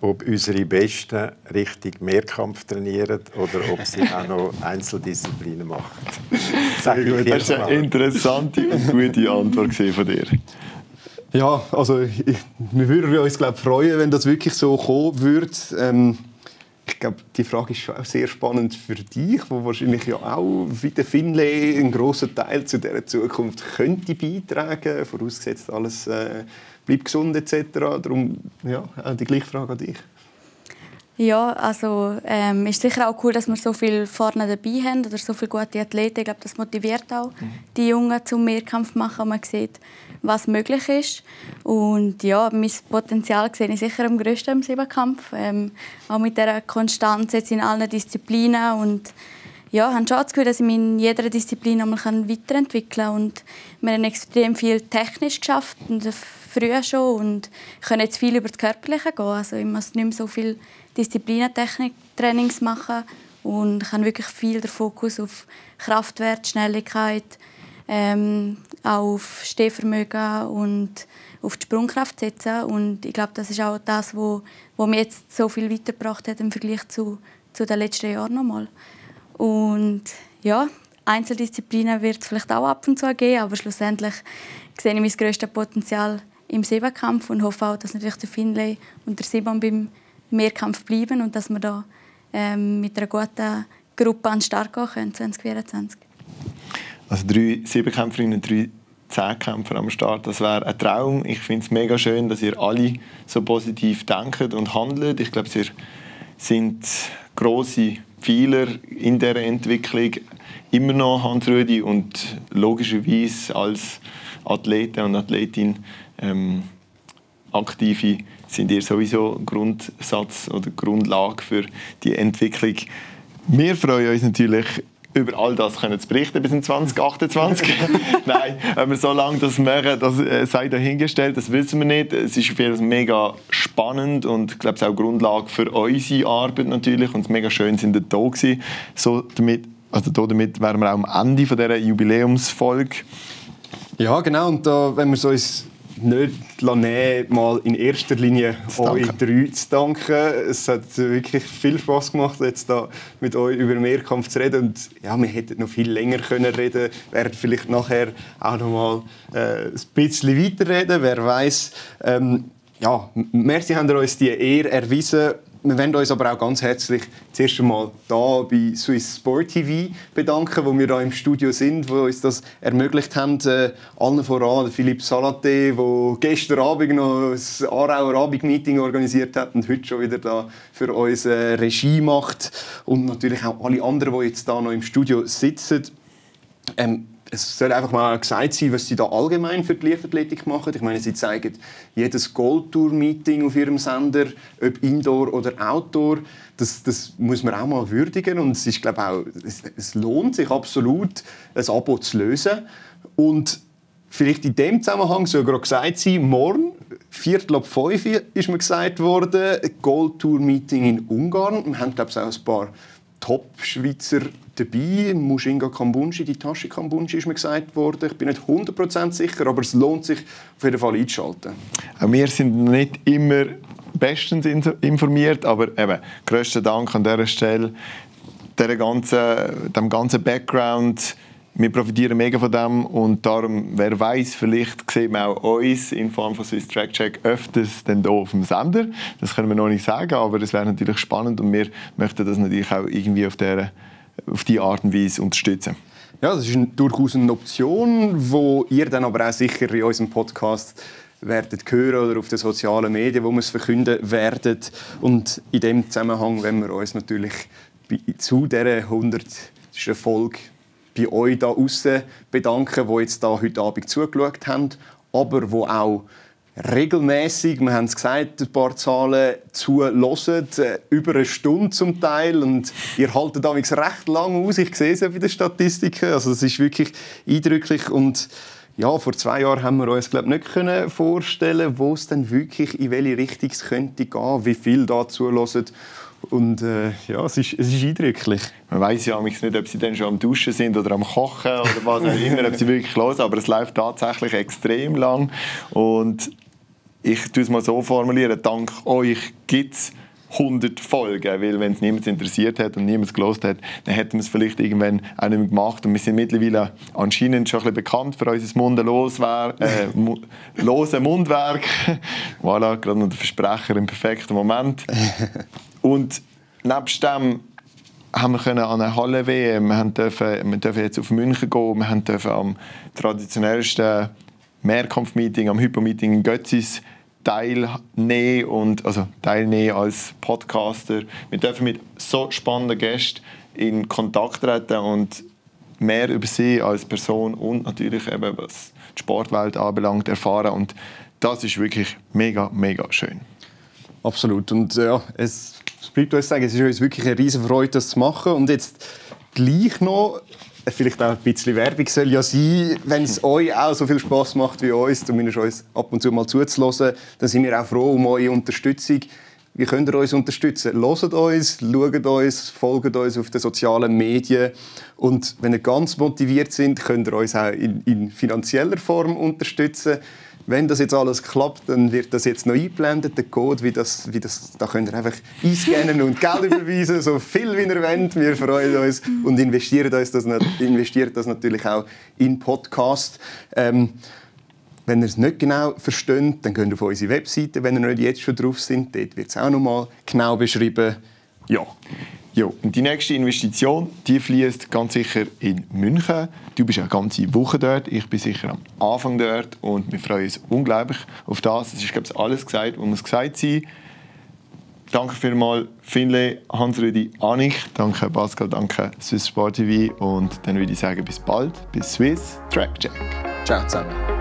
ob unsere Besten richtig Mehrkampf trainieren oder ob sie auch noch Einzeldisziplinen machen. Sag ich das war eine interessante und gute Antwort von dir. Ja, also ich, wir würden uns glaub, freuen, wenn das wirklich so kommen würde. Ähm, ich glaube, die Frage ist auch sehr spannend für dich, wo wahrscheinlich ja auch wie der Finlay einen grossen Teil zu dieser Zukunft könnte beitragen, vorausgesetzt alles äh, bleibt gesund etc. Darum ja, auch die gleiche Frage an dich. Ja, also ähm, ist sicher auch cool, dass wir so viel vorne dabei haben oder so viele gute Athleten. Ich glaube, das motiviert auch mhm. die Jungen zum Mehrkampf machen. Man sieht, was möglich ist. Und ja, mein Potenzial sehe ich sicher am grössten im Siebenkampf. Ähm, auch mit der Konstanz jetzt in allen Disziplinen und ja, ich habe schon das Gefühl, dass ich mich in jeder Disziplin einmal weiterentwickeln kann. Und wir haben extrem viel technisch geschafft, und früher schon. Und können jetzt viel über das Körperliche gehen. Also ich muss nicht mehr so viel Disziplinentechnik-Trainings machen. Und ich habe wirklich viel den Fokus auf Kraftwert, Schnelligkeit, ähm, auch auf Stehvermögen und auf die Sprungkraft setzen. Und ich glaube, das ist auch das, was wo, mir jetzt so viel weitergebracht hat im Vergleich zu, zu den letzten Jahren nochmal. Und ja, Einzeldisziplinen wird es vielleicht auch ab und zu geben, aber schlussendlich sehe ich mein grösstes Potenzial im Siebenkampf und hoffe auch, dass natürlich der Finlay und der Simon beim Mehrkampf bleiben und dass wir da ähm, mit einer guten Gruppe an Start gehen können 2024. Also drei Siebenkämpferinnen drei Zehnkämpfer am Start, das wäre ein Traum. Ich finde es mega schön, dass ihr alle so positiv denkt und handelt. Ich glaube, ihr sind große Pfeiler in dieser Entwicklung. Immer noch Hans-Rüdi und logischerweise als Athleten und Athletin ähm, aktive sind ihr sowieso Grundsatz oder Grundlage für die Entwicklung. Wir freuen uns natürlich über all das können zu berichten bis in 2028. Nein, wenn wir so lange das machen, das äh, sei dahingestellt, das wissen wir nicht. Es ist für uns mega spannend und ich glaube, es ist auch Grundlage für unsere Arbeit natürlich und es mega schön sind wir da gewesen. So damit, also damit wären wir auch am Ende von dieser Jubiläumsfolge. Ja, genau. Und da, wenn wir so uns nicht nehmen, mal in erster Linie euch drei zu danken. Es hat wirklich viel Spaß gemacht, jetzt da mit euch über Mehrkampf zu reden. Und ja, wir hätten noch viel länger können reden, werden vielleicht nachher auch noch mal äh, ein bisschen weiterreden. Wer weiß. Ähm, ja, merci, haben ihr uns die Ehre erwiesen wir wollen uns aber auch ganz herzlich zuerst einmal da bei Swiss Sport TV bedanken, wo wir da im Studio sind, wo uns das ermöglicht haben. Äh, allen voran Philipp Salate, der gestern Abend noch das Aarauer Abendmeeting organisiert hat und heute schon wieder da für uns äh, Regie macht. Und natürlich auch alle anderen, die jetzt da noch im Studio sitzen. Ähm, es soll einfach mal gesagt sein, was sie da allgemein für die Leichtathletik machen. Ich meine, sie zeigen jedes Goldtour-Meeting auf ihrem Sender, ob Indoor oder Outdoor. Das, das muss man auch mal würdigen und es ist, glaube auch, es, es lohnt sich absolut, ein Abo zu lösen. Und vielleicht in dem Zusammenhang soll gerade gesagt sein, morgen, Viertel ab fünf, ist mir gesagt worden, Goldtour-Meeting in Ungarn. Wir haben, glaube ich, auch ein paar Top-Schweizer dabei. Mushinga Kambunji, die Tasche Kambunji ist mir gesagt worden. Ich bin nicht 100% sicher, aber es lohnt sich auf jeden Fall einzuschalten. Auch wir sind nicht immer bestens informiert, aber eben, grössten Dank an dieser Stelle. Der ganzen, dem ganzen Background, wir profitieren mega von dem und darum, wer weiß, vielleicht sieht man auch uns in Form von Swiss Track Check öfters dann hier auf dem Sender. Das können wir noch nicht sagen, aber es wäre natürlich spannend und wir möchten das natürlich auch irgendwie auf, der, auf die Art und Weise unterstützen. Ja, das ist durchaus eine Option, wo ihr dann aber auch sicher in unserem Podcast werdet hören oder auf den sozialen Medien, wo wir es verkünden werden. Und in dem Zusammenhang wenn wir uns natürlich zu dieser 100. Folge bei euch da außen bedanken, die jetzt da heute Abend zugeschaut haben, aber wo auch regelmäßig, wir haben es gesagt, ein paar Zahlen zuhören, äh, über eine Stunde zum Teil. Und ihr haltet damals recht lang aus, ich sehe es ja bei den Statistiken, also das ist wirklich eindrücklich. Und ja, vor zwei Jahren haben wir uns glaube nicht vorstellen, wo es dann wirklich in welche Richtung es könnte gehen, wie viel da zuhören. Und äh, ja, es ist, es ist eindrücklich. Man weiß ja nicht, ob sie dann schon am Duschen sind oder am Kochen oder was auch immer, ob sie wirklich los aber es läuft tatsächlich extrem lang. Und ich tue es mal so formulieren, dank euch gibt es 100 Folgen, weil wenn es niemand interessiert hat und niemand gelost hat, dann hätten wir es vielleicht irgendwann auch nicht mehr gemacht und wir sind mittlerweile anscheinend schon ein bisschen bekannt für unser Mundeloswer äh, lose Mundwerk. voilà, gerade noch der Versprecher im perfekten Moment. Und nebst dem haben wir können an eine Halle WM, wir dürfen, wir dürfen jetzt auf München gehen, wir dürfen am traditionellsten Mehrkampfmeeting, am Hypo-Meeting in Götzis teilnehmen und also teilnehmen als Podcaster. Wir dürfen mit so spannenden Gästen in Kontakt treten und mehr über sie als Person und natürlich eben was die Sportwelt anbelangt erfahren und das ist wirklich mega mega schön. Absolut und ja, es, bleibt uns sagen, es ist uns wirklich eine riesige Freude, das zu machen und jetzt gleich noch vielleicht auch ein bisschen Werbung soll ja sein, wenn es euch auch so viel Spaß macht wie uns, zumindest uns ab und zu mal zuzulassen, dann sind wir auch froh um eure Unterstützung. Wie könnt ihr uns unterstützen? Hört uns, schaut uns, folgt uns auf den sozialen Medien. Und wenn ihr ganz motiviert sind, könnt ihr uns auch in, in finanzieller Form unterstützen. Wenn das jetzt alles klappt, dann wird das jetzt noch eingeblendet, der Code, wie das, wie das, da könnt ihr einfach einscannen und Geld überweisen, so viel wie ihr wollt. Wir freuen uns und investieren, uns das, investieren das natürlich auch in Podcast. Ähm, wenn ihr es nicht genau versteht, dann könnt ihr auf unsere Webseite, wenn ihr nicht jetzt schon drauf sind, dort wird es auch noch mal genau beschrieben. Ja, ja, und die nächste Investition, die fließt ganz sicher in München. Du bist eine ganze Woche dort, ich bin sicher am Anfang dort und wir freuen uns unglaublich auf das. Es ist, glaube ich, alles gesagt, was muss gesagt sein. Danke vielmals, Finlay, Hans-Rüdi, Annik. Danke, Pascal, danke, Swiss Sport TV. Und dann würde ich sagen, bis bald, bis Swiss Track Check. Ciao zusammen.